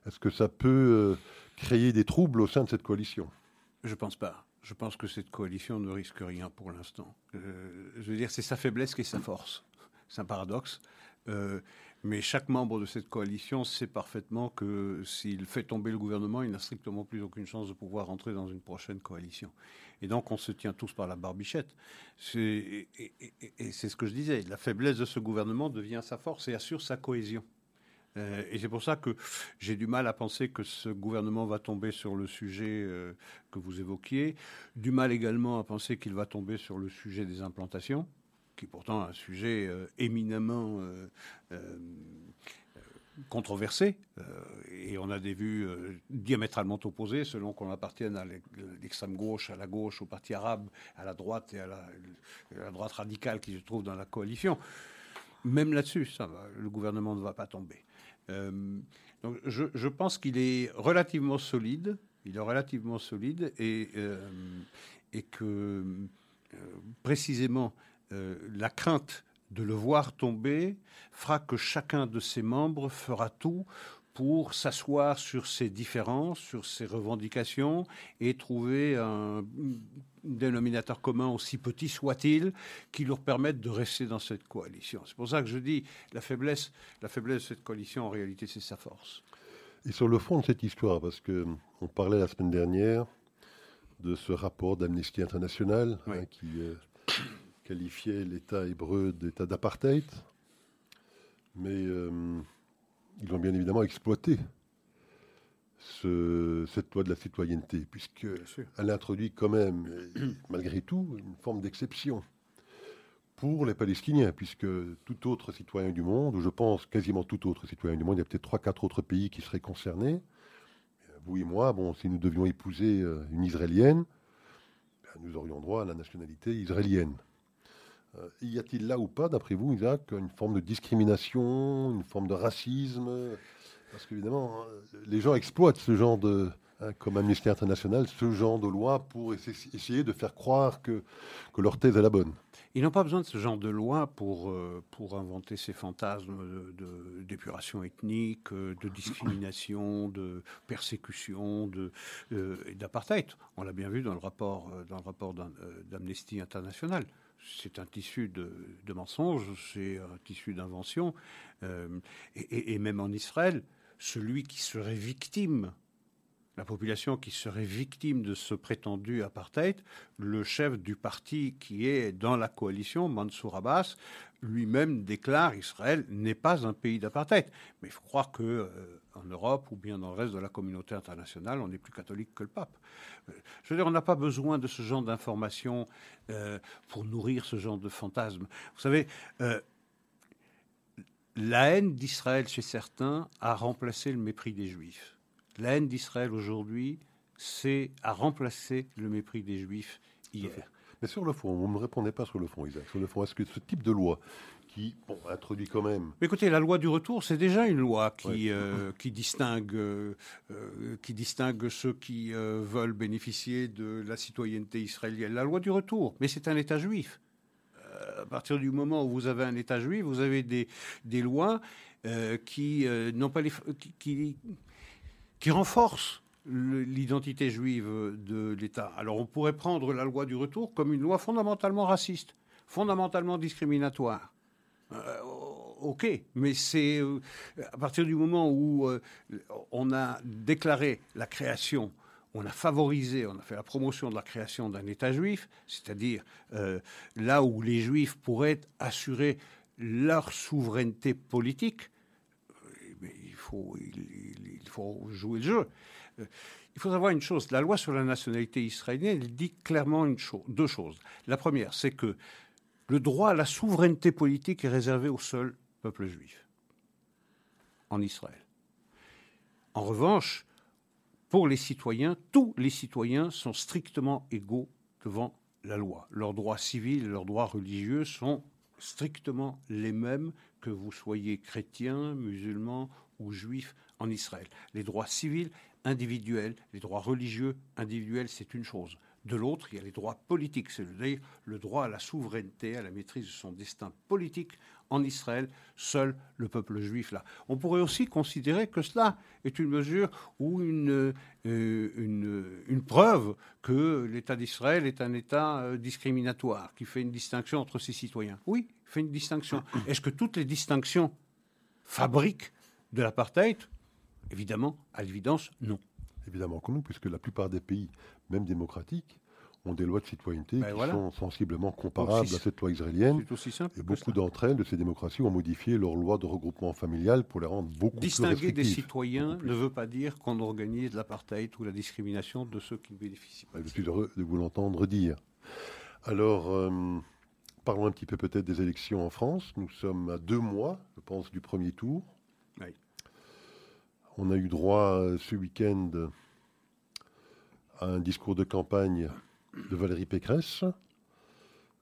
[SPEAKER 2] Est-ce que ça peut créer des troubles au sein de cette coalition?
[SPEAKER 3] Je ne pense pas. Je pense que cette coalition ne risque rien pour l'instant. je veux dire, c'est sa faiblesse qui est sa force. C'est un paradoxe. Euh, mais chaque membre de cette coalition sait parfaitement que s'il fait tomber le gouvernement, il n'a strictement plus aucune chance de pouvoir rentrer dans une prochaine coalition. Et donc on se tient tous par la barbichette. Et, c'est ce que je disais, la faiblesse de ce gouvernement devient sa force et assure sa cohésion. Euh, et c'est pour ça que j'ai du mal à penser que ce gouvernement va tomber sur le sujet euh, que vous évoquiez, du mal également à penser qu'il va tomber sur le sujet des implantations qui est pourtant un sujet euh, éminemment euh, euh, controversé, et on a des vues diamétralement opposées selon qu'on appartienne à l'extrême gauche, à la gauche, au parti arabe, à la droite et à la, droite radicale qui se trouve dans la coalition. Même là-dessus, ça va, le gouvernement ne va pas tomber. donc je, je pense qu'il est relativement solide, il est relativement solide et, et que précisément la crainte de le voir tomber fera que chacun de ses membres fera tout pour s'asseoir sur ses différences, sur ses revendications et trouver un dénominateur commun aussi petit soit-il qui leur permette de rester dans cette coalition. C'est pour ça que je dis la faiblesse, la faiblesse de cette coalition en réalité c'est sa force.
[SPEAKER 2] Et sur le fond de cette histoire, parce que on parlait la semaine dernière de ce rapport d'Amnesty International hein, qui euh, qualifiait l'État hébreu d'État d'apartheid, mais euh, ils ont bien évidemment exploité cette loi de la citoyenneté, puisqu'elle introduit quand même, malgré tout, une forme d'exception pour les Palestiniens, puisque tout autre citoyen du monde, ou je pense quasiment tout autre citoyen du monde, il y a peut-être trois, quatre autres pays qui seraient concernés. Vous et moi, bon, si nous devions épouser euh, une Israélienne, ben, nous aurions droit à la nationalité israélienne. Euh, y a-t-il là ou pas, d'après vous, Isaac, une forme de discrimination, une forme de racisme? Parce qu'évidemment, hein, les gens exploitent ce genre de, hein, comme Amnesty International, ce genre de loi pour essayer de faire croire que, que leur thèse est la bonne.
[SPEAKER 3] Ils n'ont pas besoin de ce genre de loi pour, euh, pour inventer ces fantasmes d'épuration ethnique, euh, de discrimination, de persécution, d'apartheid. On l'a bien vu dans le rapport, dans le rapport d'Amnesty International c'est un tissu de, mensonges, c'est un tissu d'invention. Euh, et, même en Israël, celui qui serait victime, la population qui serait victime de ce prétendu apartheid, le chef du parti qui est dans la coalition, Mansour Abbas, lui-même déclare Israël n'est pas un pays d'apartheid. Mais il faut croire que euh, Europe ou bien dans le reste de la communauté internationale, on est plus catholique que le pape. Euh, je veux dire, on n'a pas besoin de ce genre d'informations euh, pour nourrir ce genre de fantasmes. Vous savez, la haine d'Israël chez certains a remplacé le mépris des Juifs. La haine d'Israël aujourd'hui, c'est à remplacer le mépris des Juifs hier.
[SPEAKER 2] Mais sur le fond, vous ne me répondez pas sur le fond, Isaac. Sur le fond, est-ce que ce type de loi qui introduit quand même.
[SPEAKER 3] écoutez, la loi du retour, c'est déjà une loi qui, euh, qui, distingue, euh, qui distingue ceux qui euh, veulent bénéficier de la citoyenneté israélienne. La loi du retour, mais c'est un État juif. à partir du moment où vous avez un État juif, vous avez des, des lois qui n'ont pas les, qui, qui renforcent l'identité juive de l'État. Alors on pourrait prendre la loi du retour comme une loi fondamentalement raciste, fondamentalement discriminatoire. Euh, ok, mais c'est euh, à partir du moment où euh, on a déclaré la création, on a favorisé, on a fait la promotion de la création d'un État juif, c'est-à-dire là où les juifs pourraient assurer leur souveraineté politique, faut, il faut jouer le jeu. Euh, il faut savoir une chose, la loi sur la nationalité israélienne dit clairement deux choses. La première, c'est que le droit à la souveraineté politique est réservé au seul peuple juif en Israël. En revanche, pour les citoyens, tous les citoyens sont strictement égaux devant la loi. Leurs droits civils et leurs droits religieux sont strictement les mêmes que vous soyez chrétien, musulman ou juif en Israël. Les droits civils individuels, les droits religieux individuels, c'est une chose. De l'autre, il y a les droits politiques, c'est-à-dire le droit à la souveraineté, à la maîtrise de son destin politique en Israël, seul le peuple juif là. On pourrait aussi considérer que cela est une mesure ou une, euh, une, preuve que l'État d'Israël est un État euh, discriminatoire, qui fait une distinction entre ses citoyens. Oui, il fait une distinction. Est-ce que toutes les distinctions fabriquent de l'apartheid Évidemment, à l'évidence, non.
[SPEAKER 2] Évidemment que non, puisque la plupart des pays, même démocratiques, ont des lois de citoyenneté ben qui sont sensiblement comparables à cette loi israélienne.
[SPEAKER 3] Aussi simple
[SPEAKER 2] et beaucoup d'entre elles, de ces démocraties, ont modifié leurs lois de regroupement familial pour les rendre beaucoup
[SPEAKER 3] Distinguer
[SPEAKER 2] plus
[SPEAKER 3] Distinguer des citoyens ne veut pas dire qu'on organise l'apartheid ou la discrimination de ceux qui ne bénéficient pas.
[SPEAKER 2] Je suis heureux de vous l'entendre dire. Alors, euh, parlons un petit peu peut-être des élections en France. Nous sommes à deux mois, je pense, du premier tour. On a eu droit euh, ce week-end à un discours de campagne de Valérie Pécresse.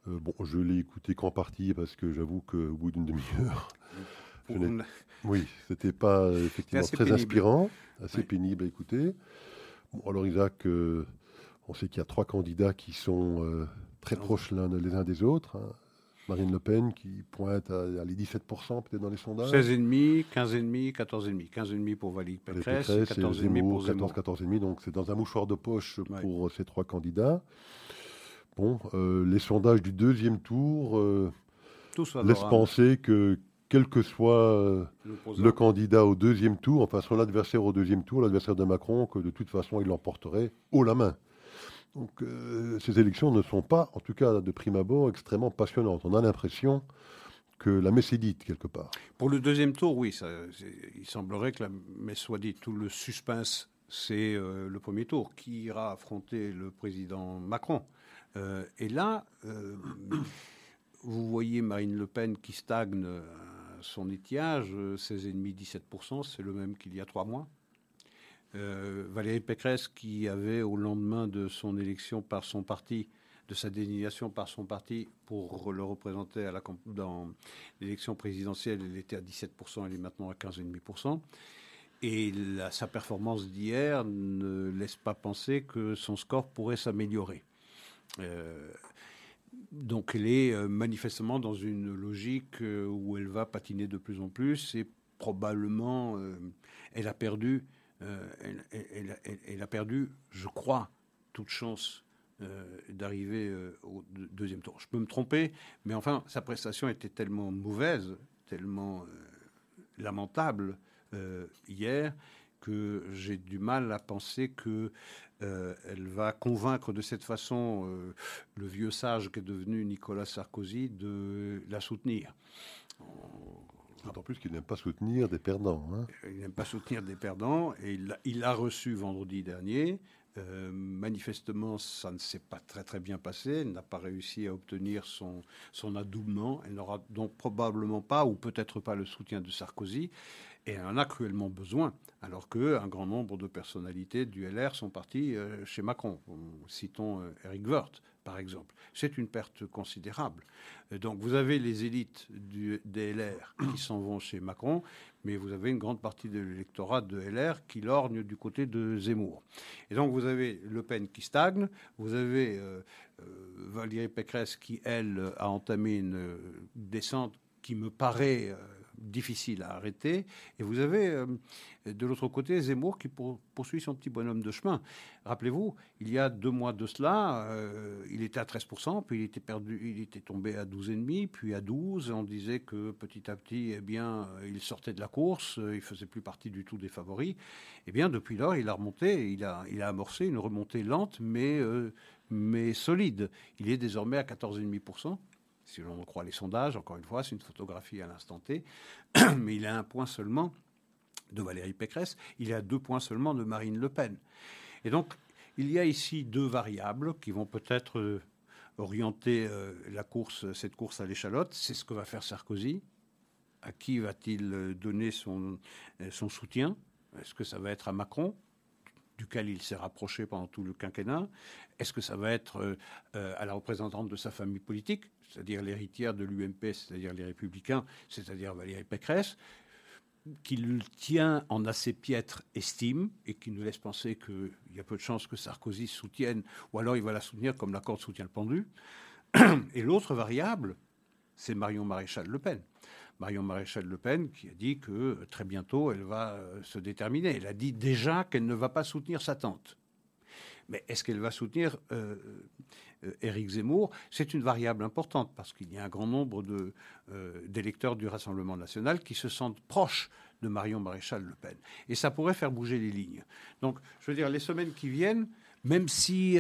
[SPEAKER 2] Euh, bon, je l'ai écouté qu'en partie parce que j'avoue qu'au bout d'une demi-heure, oui, c'était pas effectivement très inspirant, assez pénible à écouter. Bon, alors Isaac, euh, on sait qu'il y a trois candidats qui sont euh, très proches l'un les uns des autres. Hein. Marine Le Pen qui pointe à, les 17% peut-être dans les sondages.
[SPEAKER 3] 16,5, 15,5, 14,5. 15,5 pour Valérie Pécresse, 14,5 pour Zemmour.
[SPEAKER 2] 14, 14,5, donc c'est dans un mouchoir de poche pour ces trois candidats. Bon, euh, les sondages du deuxième tour euh, laissent penser que quel que soit euh, le candidat au deuxième tour, enfin son adversaire au deuxième tour, l'adversaire de Macron, que de toute façon il l'emporterait haut la main. Donc euh, ces élections ne sont pas, en tout cas de prime abord, extrêmement passionnantes. On a l'impression que la messe est dite quelque part.
[SPEAKER 3] Pour le deuxième tour, oui, ça, il semblerait que la messe soit dite. Tout le suspense, c'est euh, le premier tour. Qui ira affronter le président Macron? Euh, Et là, vous voyez Marine Le Pen qui stagne son étiage, 16,5-17%, c'est le même qu'il y a trois mois. Euh, Valérie Pécresse, qui avait au lendemain de son élection par son parti, de sa désignation par son parti pour le représenter à dans l'élection présidentielle, elle était à 17%, elle est maintenant à 15,5%. Et sa performance d'hier ne laisse pas penser que son score pourrait s'améliorer. Euh, donc elle est euh, manifestement dans une logique où elle va patiner de plus en plus et probablement elle a perdu euh, elle, a perdu, je crois, toute chance euh, d'arriver euh, au deuxième tour. Je peux me tromper, mais enfin, sa prestation était tellement mauvaise, tellement lamentable hier, que j'ai du mal à penser que elle va convaincre de cette façon le vieux sage qui est devenu Nicolas Sarkozy de la soutenir.
[SPEAKER 2] D'autant plus qu'il n'aime pas soutenir des perdants. Hein.
[SPEAKER 3] Il n'aime pas soutenir des perdants et il l'a reçu vendredi dernier. Euh, manifestement, ça ne s'est pas très très bien passé. Elle n'a pas réussi à obtenir son, son adoubement. Elle n'aura donc probablement pas, ou peut-être pas, le soutien de Sarkozy. Et elle en a cruellement besoin, alors qu'un grand nombre de personnalités du LR sont parties euh, chez Macron. Citons euh, Eric Woerth, par exemple. C'est une perte considérable. Euh, donc vous avez les élites du, des LR qui s'en vont chez Macron, mais vous avez une grande partie de l'électorat de LR qui lorgne du côté de Zemmour. Et donc vous avez Le Pen qui stagne, vous avez Valérie Pécresse qui, elle, a entamé une descente qui me paraît difficile à arrêter. Et vous avez euh, de l'autre côté Zemmour qui poursuit son petit bonhomme de chemin. Rappelez-vous, il y a deux mois de cela, euh, il était à 13%, puis il était, perdu, il était tombé à 12,5%, puis à 12%. On disait que petit à petit, eh bien, il sortait de la course, il faisait plus partie du tout des favoris. Eh bien, depuis lors, il a remonté, il a, amorcé une remontée lente, mais, euh, mais solide. Il est désormais à 14,5% si l'on croit les sondages. Encore une fois, c'est une photographie à l'instant T, mais il a un point seulement de Valérie Pécresse, il a deux points seulement de Marine Le Pen. Et donc, il y a ici deux variables qui vont peut-être euh, orienter euh, la course, cette course à l'échalote. C'est ce que va faire Sarkozy. À qui va-t-il euh, donner son, soutien? Est-ce que ça va être à Macron duquel il s'est rapproché pendant tout le quinquennat? Est-ce que ça va être à la représentante de sa famille politique, c'est-à-dire l'héritière de l'UMP, c'est-à-dire les Républicains, c'est-à-dire Valérie Pécresse qu'il tient en assez piètre estime et qui nous laisse penser qu'il y a peu de chances que Sarkozy soutienne, ou alors il va la soutenir comme la corde soutient le pendu. Et l'autre variable, c'est Marion Maréchal Le Pen. Marion Maréchal Le Pen qui a dit que très bientôt elle va euh, se déterminer. Elle a dit déjà qu'elle ne va pas soutenir sa tante. Mais est-ce qu'elle va soutenir euh, euh, Éric Zemmour C'est une variable importante parce qu'il y a un grand nombre d'électeurs du Rassemblement national qui se sentent proches de Marion Maréchal Le Pen. Et ça pourrait faire bouger les lignes. Donc, je veux dire, les semaines qui viennent, même si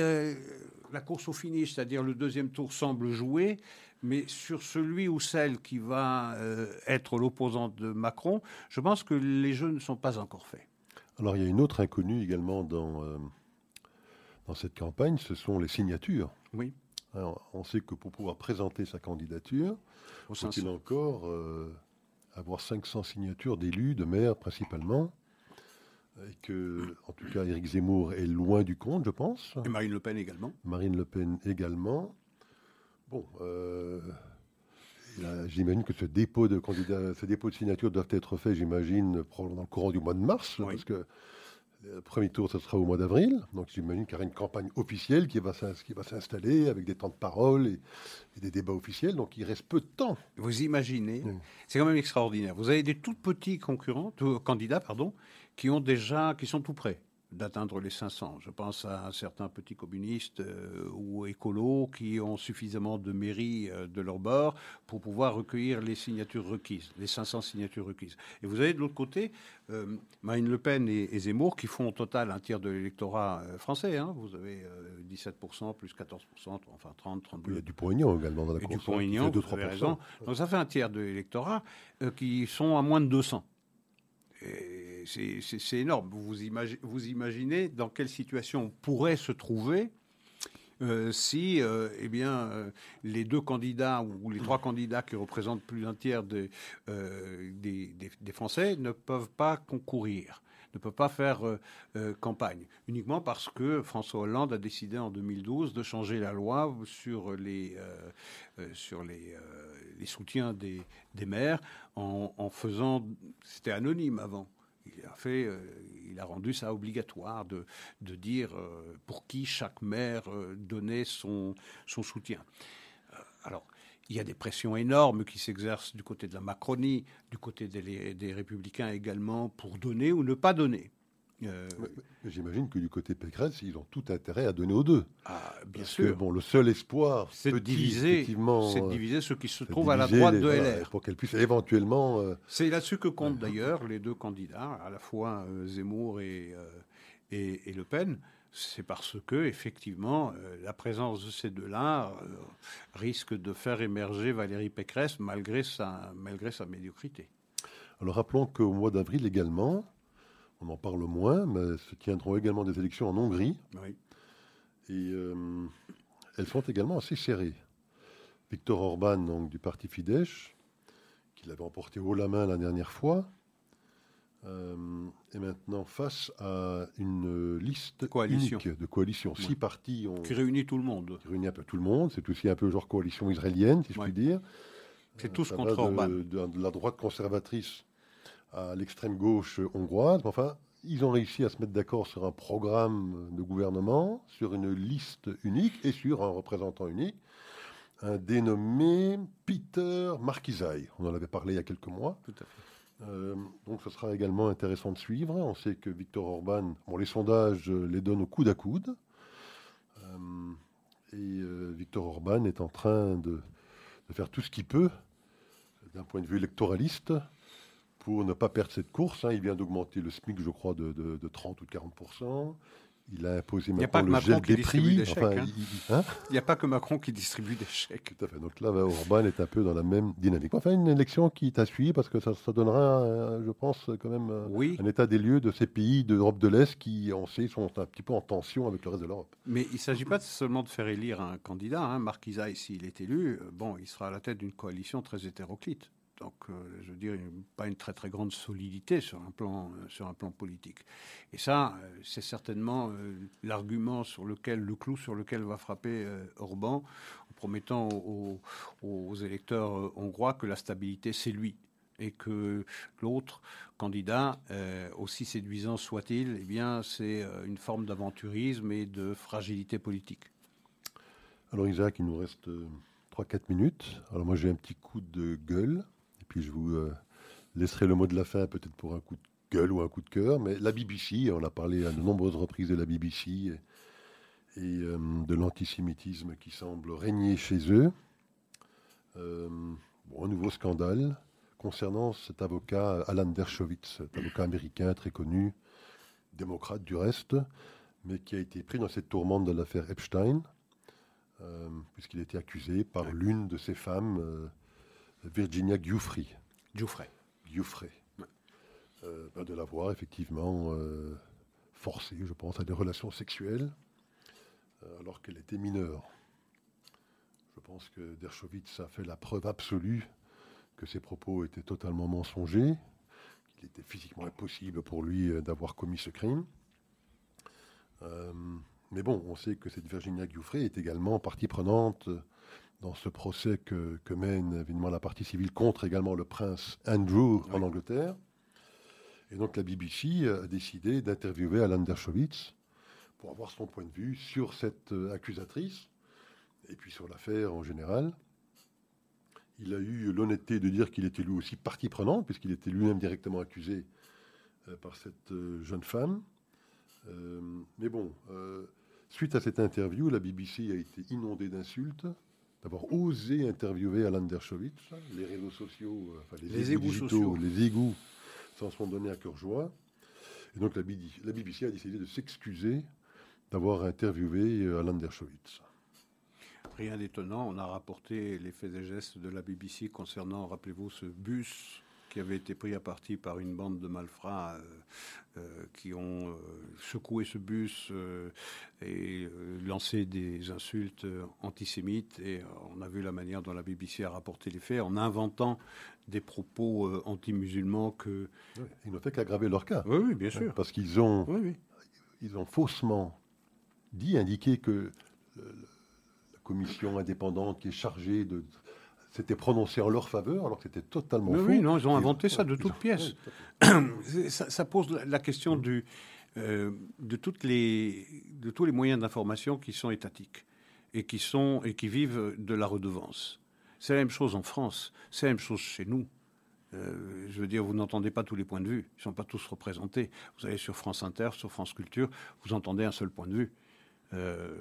[SPEAKER 3] la course au finish, c'est-à-dire le deuxième tour, semble jouer, mais sur celui ou celle qui va euh, être l'opposante de Macron, je pense que les jeux ne sont pas encore faits.
[SPEAKER 2] Alors il y a une autre inconnue également dans, euh, dans cette campagne, ce sont les signatures.
[SPEAKER 3] Oui.
[SPEAKER 2] on sait que pour pouvoir présenter sa candidature, faut-il encore euh, avoir 500 signatures d'élus, de maires principalement et que, en tout cas, Éric Zemmour est loin du compte, je pense.
[SPEAKER 3] Et Marine Le Pen également.
[SPEAKER 2] Marine Le Pen également. Bon, euh, j'imagine que ce dépôt de candidats, ce dépôt de signatures doivent être fait, j'imagine, dans le courant du mois de mars, parce que le premier tour, ce sera au mois d'avril. Donc j'imagine qu'il y aura une campagne officielle qui va, s'installer avec des temps de parole et, des débats officiels. Donc il reste peu de temps.
[SPEAKER 3] Vous imaginez, c'est quand même extraordinaire. Vous avez des tout petits concurrents, candidats, pardon, qui ont déjà, qui sont tout prêts d'atteindre les 500. Je pense à certains petits communistes euh, ou écolos qui ont suffisamment de mairie euh, de leur bord pour pouvoir recueillir les signatures requises, les 500 signatures requises. Et vous avez de l'autre côté euh, Marine Le Pen et, Zemmour qui font au total un tiers de l'électorat français. Hein. Vous avez 17% plus 14%, enfin 30, 32.
[SPEAKER 2] Il y a du poignon également dans la
[SPEAKER 3] course. Du poignon, vous avez raison. Donc ça fait un tiers de l'électorat qui sont à moins de 200. Et c'est énorme. Vous imaginez, dans quelle situation on pourrait se trouver euh, si euh, eh bien, euh, les deux candidats ou les trois candidats qui représentent plus d'un tiers des, Français ne peuvent pas concourir, ne peuvent pas faire campagne, uniquement parce que François Hollande a décidé en 2012 de changer la loi sur les, sur les, soutiens des, des maires en, en faisant, c'était anonyme avant, il a fait, euh, il a rendu ça obligatoire de, dire euh, pour qui chaque maire euh, donnait son, soutien. alors, il y a des pressions énormes qui s'exercent du côté de la Macronie, du côté des républicains également, pour donner ou ne pas donner.
[SPEAKER 2] Euh, j'imagine que du côté Pécresse, ils ont tout intérêt à donner aux deux.
[SPEAKER 3] Ah, bien sûr.
[SPEAKER 2] bon, le seul espoir,
[SPEAKER 3] c'est de diviser, c'est
[SPEAKER 2] de
[SPEAKER 3] diviser ceux qui se trouvent à la droite de LR.
[SPEAKER 2] pour qu'elle puisse éventuellement. Euh,
[SPEAKER 3] c'est là-dessus que comptent d'ailleurs les deux candidats, à la fois euh, Zemmour et, et, Le Pen. C'est parce que, effectivement, la présence de ces deux-là risque de faire émerger Valérie Pécresse malgré sa, malgré sa médiocrité.
[SPEAKER 2] Alors rappelons qu'au mois d'avril également, on en parle moins, mais se tiendront également des élections en Hongrie.
[SPEAKER 3] Oui.
[SPEAKER 2] Et euh, elles sont également assez serrées. Victor Orban, donc, du parti Fidesz, qui l'avait emporté haut la main la dernière fois, euh, est maintenant face à une liste de
[SPEAKER 3] coalition.
[SPEAKER 2] de coalition. Six partis ont,
[SPEAKER 3] qui réunit tout le monde.
[SPEAKER 2] Qui réunit un peu tout le monde. C'est aussi un peu genre coalition israélienne, si je puis dire.
[SPEAKER 3] C'est tous contre Orban.
[SPEAKER 2] de, la droite conservatrice à l'extrême gauche hongroise. Enfin, ils ont réussi à se mettre d'accord sur un programme de gouvernement, sur une liste unique et sur un représentant unique, un dénommé Peter Markizai. On en avait parlé il y a quelques mois.
[SPEAKER 3] Tout à fait.
[SPEAKER 2] Euh, donc ce sera également intéressant de suivre. On sait que Victor Orban, bon, les sondages les donnent au coude à coude. Euh, et euh, Victor Orban est en train de, de faire tout ce qu'il peut, d'un point de vue électoraliste, pour ne pas perdre cette course. Hein, il vient d'augmenter le SMIC, je crois, de, 30 ou de 40 il a imposé maintenant le gel des prix.
[SPEAKER 3] Hein. Hein il n'y a pas que Macron qui distribue des chèques.
[SPEAKER 2] Tout à fait. Donc là, Orban est un peu dans la même dynamique. Enfin, une élection qui t'a suivi parce que ça, donnera, euh, je pense, quand même
[SPEAKER 3] oui.
[SPEAKER 2] un état des lieux de ces pays d'Europe de l'Est qui, on sait, sont un petit peu en tension avec le reste de l'Europe.
[SPEAKER 3] Mais il ne s'agit pas seulement de faire élire un candidat. Hein. Marc s'il est élu, euh, bon, il sera à la tête d'une coalition très hétéroclite. Donc, euh, je veux dire, pas une très très grande solidité sur un plan, euh, sur un plan politique. Et ça, euh, c'est certainement l'argument sur lequel, le clou sur lequel va frapper Orban, en promettant aux, électeurs hongrois que la stabilité, c'est lui. et que l'autre candidat, aussi séduisant soit-il, eh bien, c'est une forme d'aventurisme et de fragilité politique.
[SPEAKER 2] Alors Isaac, il nous reste 3-4 minutes. Alors moi j'ai un petit coup de gueule, puis je vous laisserai le mot de la fin peut-être pour un coup de gueule ou un coup de cœur, mais la BBC, on a parlé à de nombreuses reprises de la BBC et, de l'antisémitisme qui semble régner chez eux. un nouveau scandale, concernant cet avocat Alan Dershowitz, cet avocat américain très connu, démocrate du reste, mais qui a été pris dans cette tourmente de l'affaire Epstein, euh, puisqu'il était accusé par l'une de ses femmes, euh, Virginia Giuffre.
[SPEAKER 3] Giuffre.
[SPEAKER 2] Giuffre. Euh, bah, de l'avoir effectivement forcé, je pense, à des relations sexuelles alors qu'elle était mineure. Je pense que Dershowitz a fait la preuve absolue que ses propos étaient totalement mensongers, qu'il était physiquement impossible pour lui euh, d'avoir commis ce crime. Euh, mais bon, on sait que cette Virginia Giuffre est également partie prenante dans ce procès que, mène évidemment la partie civile contre également le prince Andrew en Angleterre. Et donc la BBC a décidé d'interviewer Alan Dershowitz pour avoir son point de vue sur cette euh, accusatrice et puis sur l'affaire en général. Il a eu l'honnêteté de dire qu'il était lui aussi partie prenante, puisqu'il était lui-même directement accusé euh, par cette euh, jeune femme. Euh, mais bon, suite à cette interview, la BBC a été inondée d'insultes d'avoir osé interviewer Alan Dershowitz. Les réseaux sociaux, enfin les, égouts, sociaux, les égouts s'en sont donnés à cœur joie. Et donc la, BBC a décidé de s'excuser d'avoir interviewé Alan Dershowitz.
[SPEAKER 3] Rien d'étonnant, on a rapporté les faits et gestes de la BBC concernant, rappelez-vous, ce bus qui avait été pris à partie par une bande de malfrats euh, euh, qui ont euh, secoué ce bus et lancé des insultes antisémites. Et on a vu la manière dont la BBC a rapporté les faits en inventant des propos anti-musulmans que...
[SPEAKER 2] ils n'ont fait qu'aggraver leur cas.
[SPEAKER 3] Oui, oui, bien sûr.
[SPEAKER 2] Parce qu'ils ont, ils ont faussement dit, indiqué que commission indépendante qui est chargée de s'était prononcée en leur faveur, alors que c'était totalement faux.
[SPEAKER 3] Oui, non, ils ont inventé ça de toutes pièces. ça, pose la question du, euh, de, toutes les, de tous les moyens d'information qui sont étatiques et qui, sont, et qui vivent de la redevance. C'est la même chose en France, c'est la même chose chez nous. Euh, je veux dire, vous n'entendez pas tous les points de vue, ils ne sont pas tous représentés. Vous allez sur France Inter, sur France Culture, vous entendez un seul point de vue. Euh,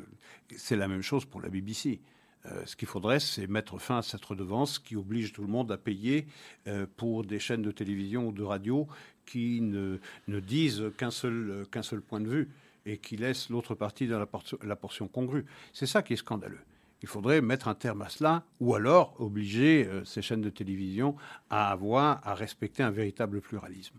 [SPEAKER 3] c'est la même chose pour la BBC. Euh, ce qu'il faudrait, c'est mettre fin à cette redevance qui oblige tout le monde à payer euh, pour des chaînes de télévision ou de radio qui ne, disent qu'un seul, qu'un seul point de vue et qui laissent l'autre partie dans la, la portion congrue. C'est ça qui est scandaleux. Il faudrait mettre un terme à cela, ou alors obliger ces chaînes de télévision à avoir, à respecter un véritable pluralisme.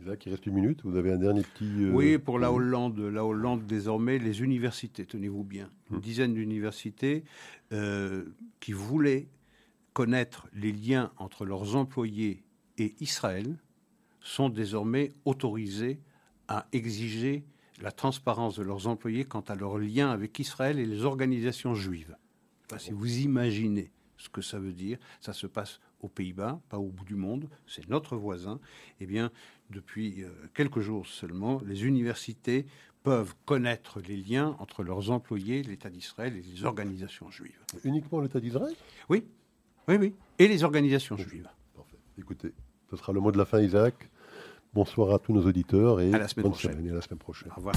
[SPEAKER 2] Isaac, il reste une minute. Vous avez un dernier petit.
[SPEAKER 3] Euh, oui, pour la Hollande. La Hollande, désormais, les universités, tenez-vous bien. Une hum. dizaine d'universités euh, qui voulaient connaître les liens entre leurs employés et Israël sont désormais autorisées à exiger la transparence de leurs employés quant à leurs liens avec Israël et les organisations juives. Si vous imaginez ce que ça veut dire. Ça se passe aux Pays-Bas, pas au bout du monde, c'est notre voisin. Eh bien, depuis euh, quelques jours seulement, les universités peuvent connaître les liens entre leurs employés, l'État d'Israël et les organisations juives.
[SPEAKER 2] Uniquement l'État d'Israël?
[SPEAKER 3] Oui, oui, oui. Et les organisations juives.
[SPEAKER 2] Parfait. Écoutez, ce sera le mot de la fin, Isaac. Bonsoir à tous nos auditeurs et
[SPEAKER 3] à la semaine prochaine.
[SPEAKER 2] à la semaine prochaine.
[SPEAKER 3] Au revoir.